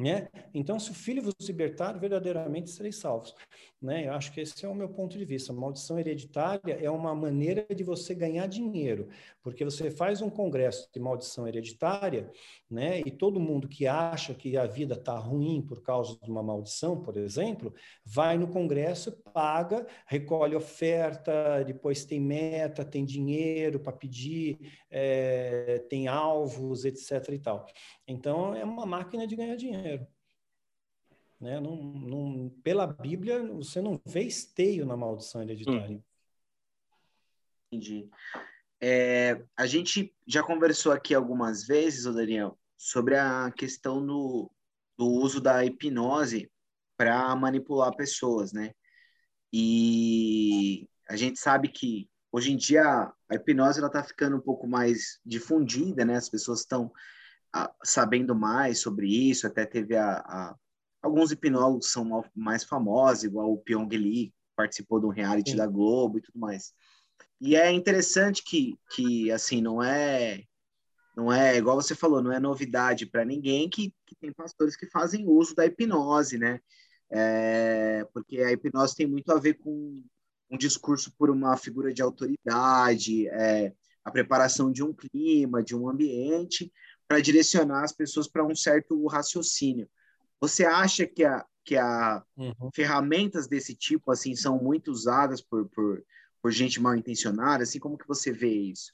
Né? Então, se o filho vos libertar, verdadeiramente sereis salvos. Né? Eu acho que esse é o meu ponto de vista. Maldição hereditária é uma maneira de você ganhar dinheiro, porque você faz um congresso de maldição hereditária, né? e todo mundo que acha que a vida está ruim por causa de uma maldição, por exemplo, vai no congresso, paga, recolhe oferta, depois tem meta, tem dinheiro para pedir, é, tem alvos, etc. e tal. Então, é uma máquina de ganhar dinheiro. Né? Não, não, pela Bíblia, você não vê esteio na maldição hereditária. Hum. Entendi. É, a gente já conversou aqui algumas vezes, Daniel, sobre a questão do, do uso da hipnose para manipular pessoas, né? E a gente sabe que hoje em dia a hipnose ela está ficando um pouco mais difundida, né? As pessoas estão sabendo mais sobre isso, até teve a, a alguns hipnólogos são mais famosos, igual o Pyong Lee, participou de um reality Sim. da Globo e tudo mais. E é interessante que, que assim, não é não é, igual você falou, não é novidade para ninguém que, que tem pastores que fazem uso da hipnose, né? É, porque a hipnose tem muito a ver com um discurso por uma figura de autoridade, é, a preparação de um clima, de um ambiente, para direcionar as pessoas para um certo raciocínio. Você acha que a, que a uhum. ferramentas desse tipo assim são muito usadas por, por, por gente mal intencionada? Assim como que você vê isso?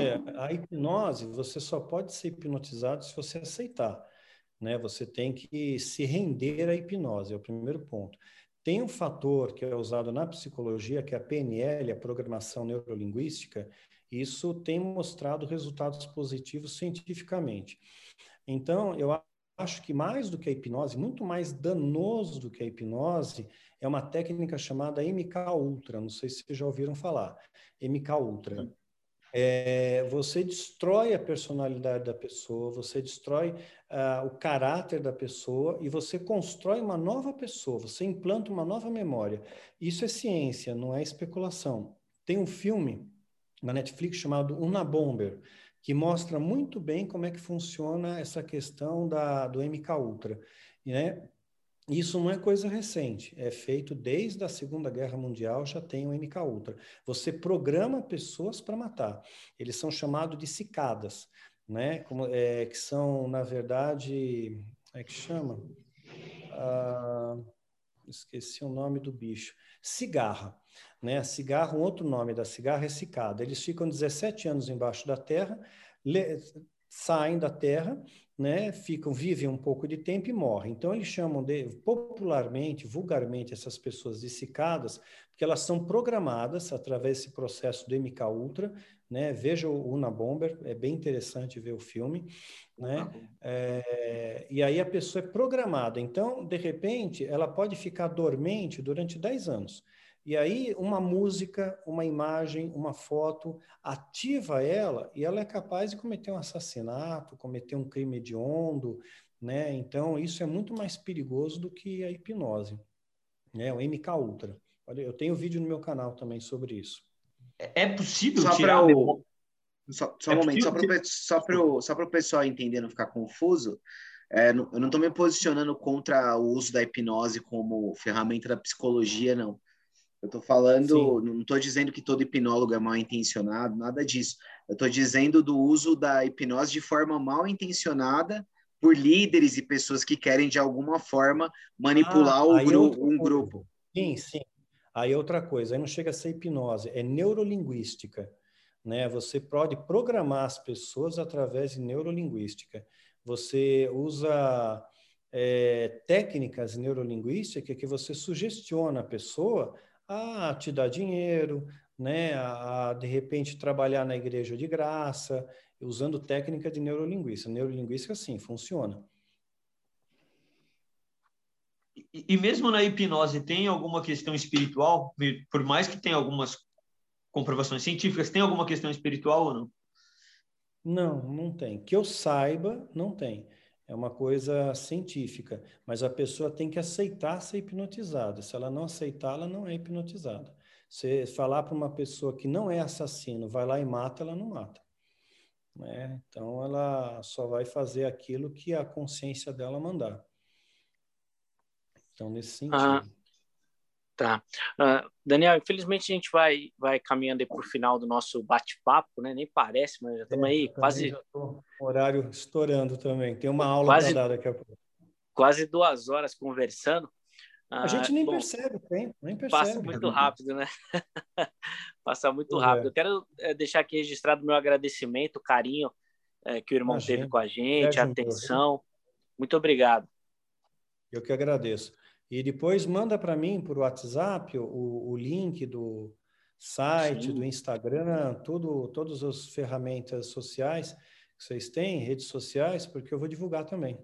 É, a hipnose, você só pode ser hipnotizado se você aceitar, né? Você tem que se render à hipnose, é o primeiro ponto. Tem um fator que é usado na psicologia, que é a PNL, a programação neurolinguística, isso tem mostrado resultados positivos cientificamente. Então, eu acho que mais do que a hipnose, muito mais danoso do que a hipnose, é uma técnica chamada MK Ultra. Não sei se vocês já ouviram falar. MK Ultra. É, você destrói a personalidade da pessoa, você destrói uh, o caráter da pessoa e você constrói uma nova pessoa, você implanta uma nova memória. Isso é ciência, não é especulação. Tem um filme na Netflix chamado Una Bomber, que mostra muito bem como é que funciona essa questão da, do MK Ultra. Né? Isso não é coisa recente, é feito desde a Segunda Guerra Mundial, já tem o MK Ultra. Você programa pessoas para matar. Eles são chamados de cicadas, né? Como, é, que são, na verdade, é que chama? Ah, esqueci o nome do bicho. Cigarra. Né? Cigarra, um outro nome da cigarra é cicada. Eles ficam 17 anos embaixo da terra, saem da terra né, ficam, vivem um pouco de tempo e morrem. Então, eles chamam de, popularmente, vulgarmente, essas pessoas de cicadas, porque elas são programadas através desse processo do MK Ultra, né? Veja o Una Bomber, é bem interessante ver o filme, né? É, e aí a pessoa é programada. Então, de repente, ela pode ficar dormente durante 10 anos. E aí, uma música, uma imagem, uma foto ativa ela e ela é capaz de cometer um assassinato, cometer um crime hediondo, né? Então, isso é muito mais perigoso do que a hipnose, né? O MK Ultra. Olha, eu tenho vídeo no meu canal também sobre isso. É, é possível só tirar o... Só, só é um momento, só para o só pessoal entender, não ficar confuso, é, eu não estou me posicionando contra o uso da hipnose como ferramenta da psicologia, não. Eu estou falando, Sim. não estou dizendo que todo hipnólogo é mal intencionado, nada disso. Eu estou dizendo do uso da hipnose de forma mal intencionada por líderes e pessoas que querem, de alguma forma, manipular ah, gru um grupo. Sim, sim. Aí outra coisa, aí não chega a ser hipnose, é neurolinguística. Né? Você pode programar as pessoas através de neurolinguística. Você usa é, técnicas neurolinguísticas que você sugestiona a pessoa a te dar dinheiro, né, a, a, de repente trabalhar na igreja de graça, usando técnica de neurolinguística. Neurolinguística, sim, funciona. E, e mesmo na hipnose, tem alguma questão espiritual? Por mais que tenha algumas comprovações científicas, tem alguma questão espiritual ou não? Não, não tem. Que eu saiba, não tem é uma coisa científica, mas a pessoa tem que aceitar ser hipnotizada. Se ela não aceitar, ela não é hipnotizada. Se falar para uma pessoa que não é assassino, vai lá e mata, ela não mata. Né? Então, ela só vai fazer aquilo que a consciência dela mandar. Então, nesse sentido. Ah, Tá. Uh, Daniel, infelizmente a gente vai, vai caminhando para o final do nosso bate-papo, né? Nem parece, mas já estamos é, aí quase. horário estourando também. Tem uma aula para dar daqui a pouco. Quase duas horas conversando. Uh, a gente nem bom, percebe o tempo, nem percebe. Passa muito rápido, né? passa muito rápido. É. Eu quero eh, deixar aqui registrado o meu agradecimento, o carinho é, que o irmão Imagina. teve com a gente, a atenção. Muito obrigado. Eu que agradeço. E depois manda para mim por WhatsApp o, o link do site, Sim. do Instagram, tudo, todas as ferramentas sociais que vocês têm, redes sociais, porque eu vou divulgar também.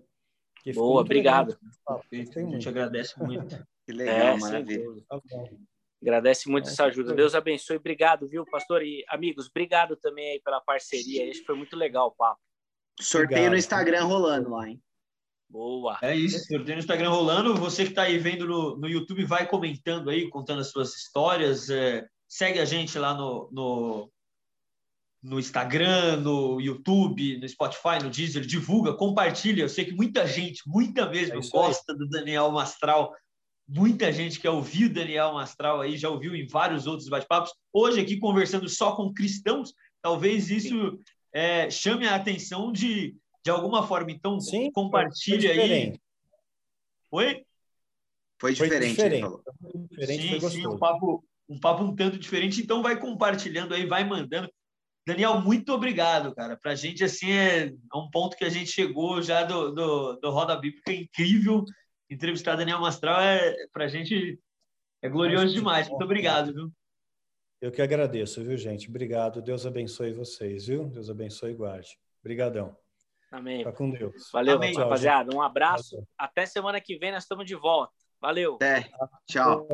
Boa, obrigado. a gente agradece muito. que legal, é, maravilha. Tá Agradece muito é, essa ajuda. Deus abençoe. Obrigado, viu, pastor? E amigos, obrigado também aí pela parceria. Esse foi muito legal o papo. Sorteio obrigado. no Instagram rolando lá, hein? Boa. É isso, sorteio no Instagram rolando. Você que está aí vendo no, no YouTube, vai comentando aí, contando as suas histórias. É, segue a gente lá no, no, no Instagram, no YouTube, no Spotify, no Deezer. Divulga, compartilha. Eu sei que muita gente, muita mesmo, é gosta aí. do Daniel Mastral. Muita gente quer ouvir o Daniel Mastral aí, já ouviu em vários outros bate-papos. Hoje aqui conversando só com cristãos, talvez isso é, chame a atenção de de alguma forma. Então, Sim, compartilha aí. Oi? Foi diferente, foi diferente. diferente sim, sim, um papo, um papo um tanto diferente. Então, vai compartilhando aí, vai mandando. Daniel, muito obrigado, cara. Para a gente, assim, é um ponto que a gente chegou já do, do, do Roda Bíblica incrível. Entrevistar Daniel Mastral é, para a gente é glorioso demais. Muito obrigado, viu? Eu que agradeço, viu, gente? Obrigado. Deus abençoe vocês, viu? Deus abençoe e guarde. Obrigadão. Amém. Tá com Deus. Valeu, Amém. rapaziada. Um abraço. Até semana que vem nós estamos de volta. Valeu. Até. Tchau.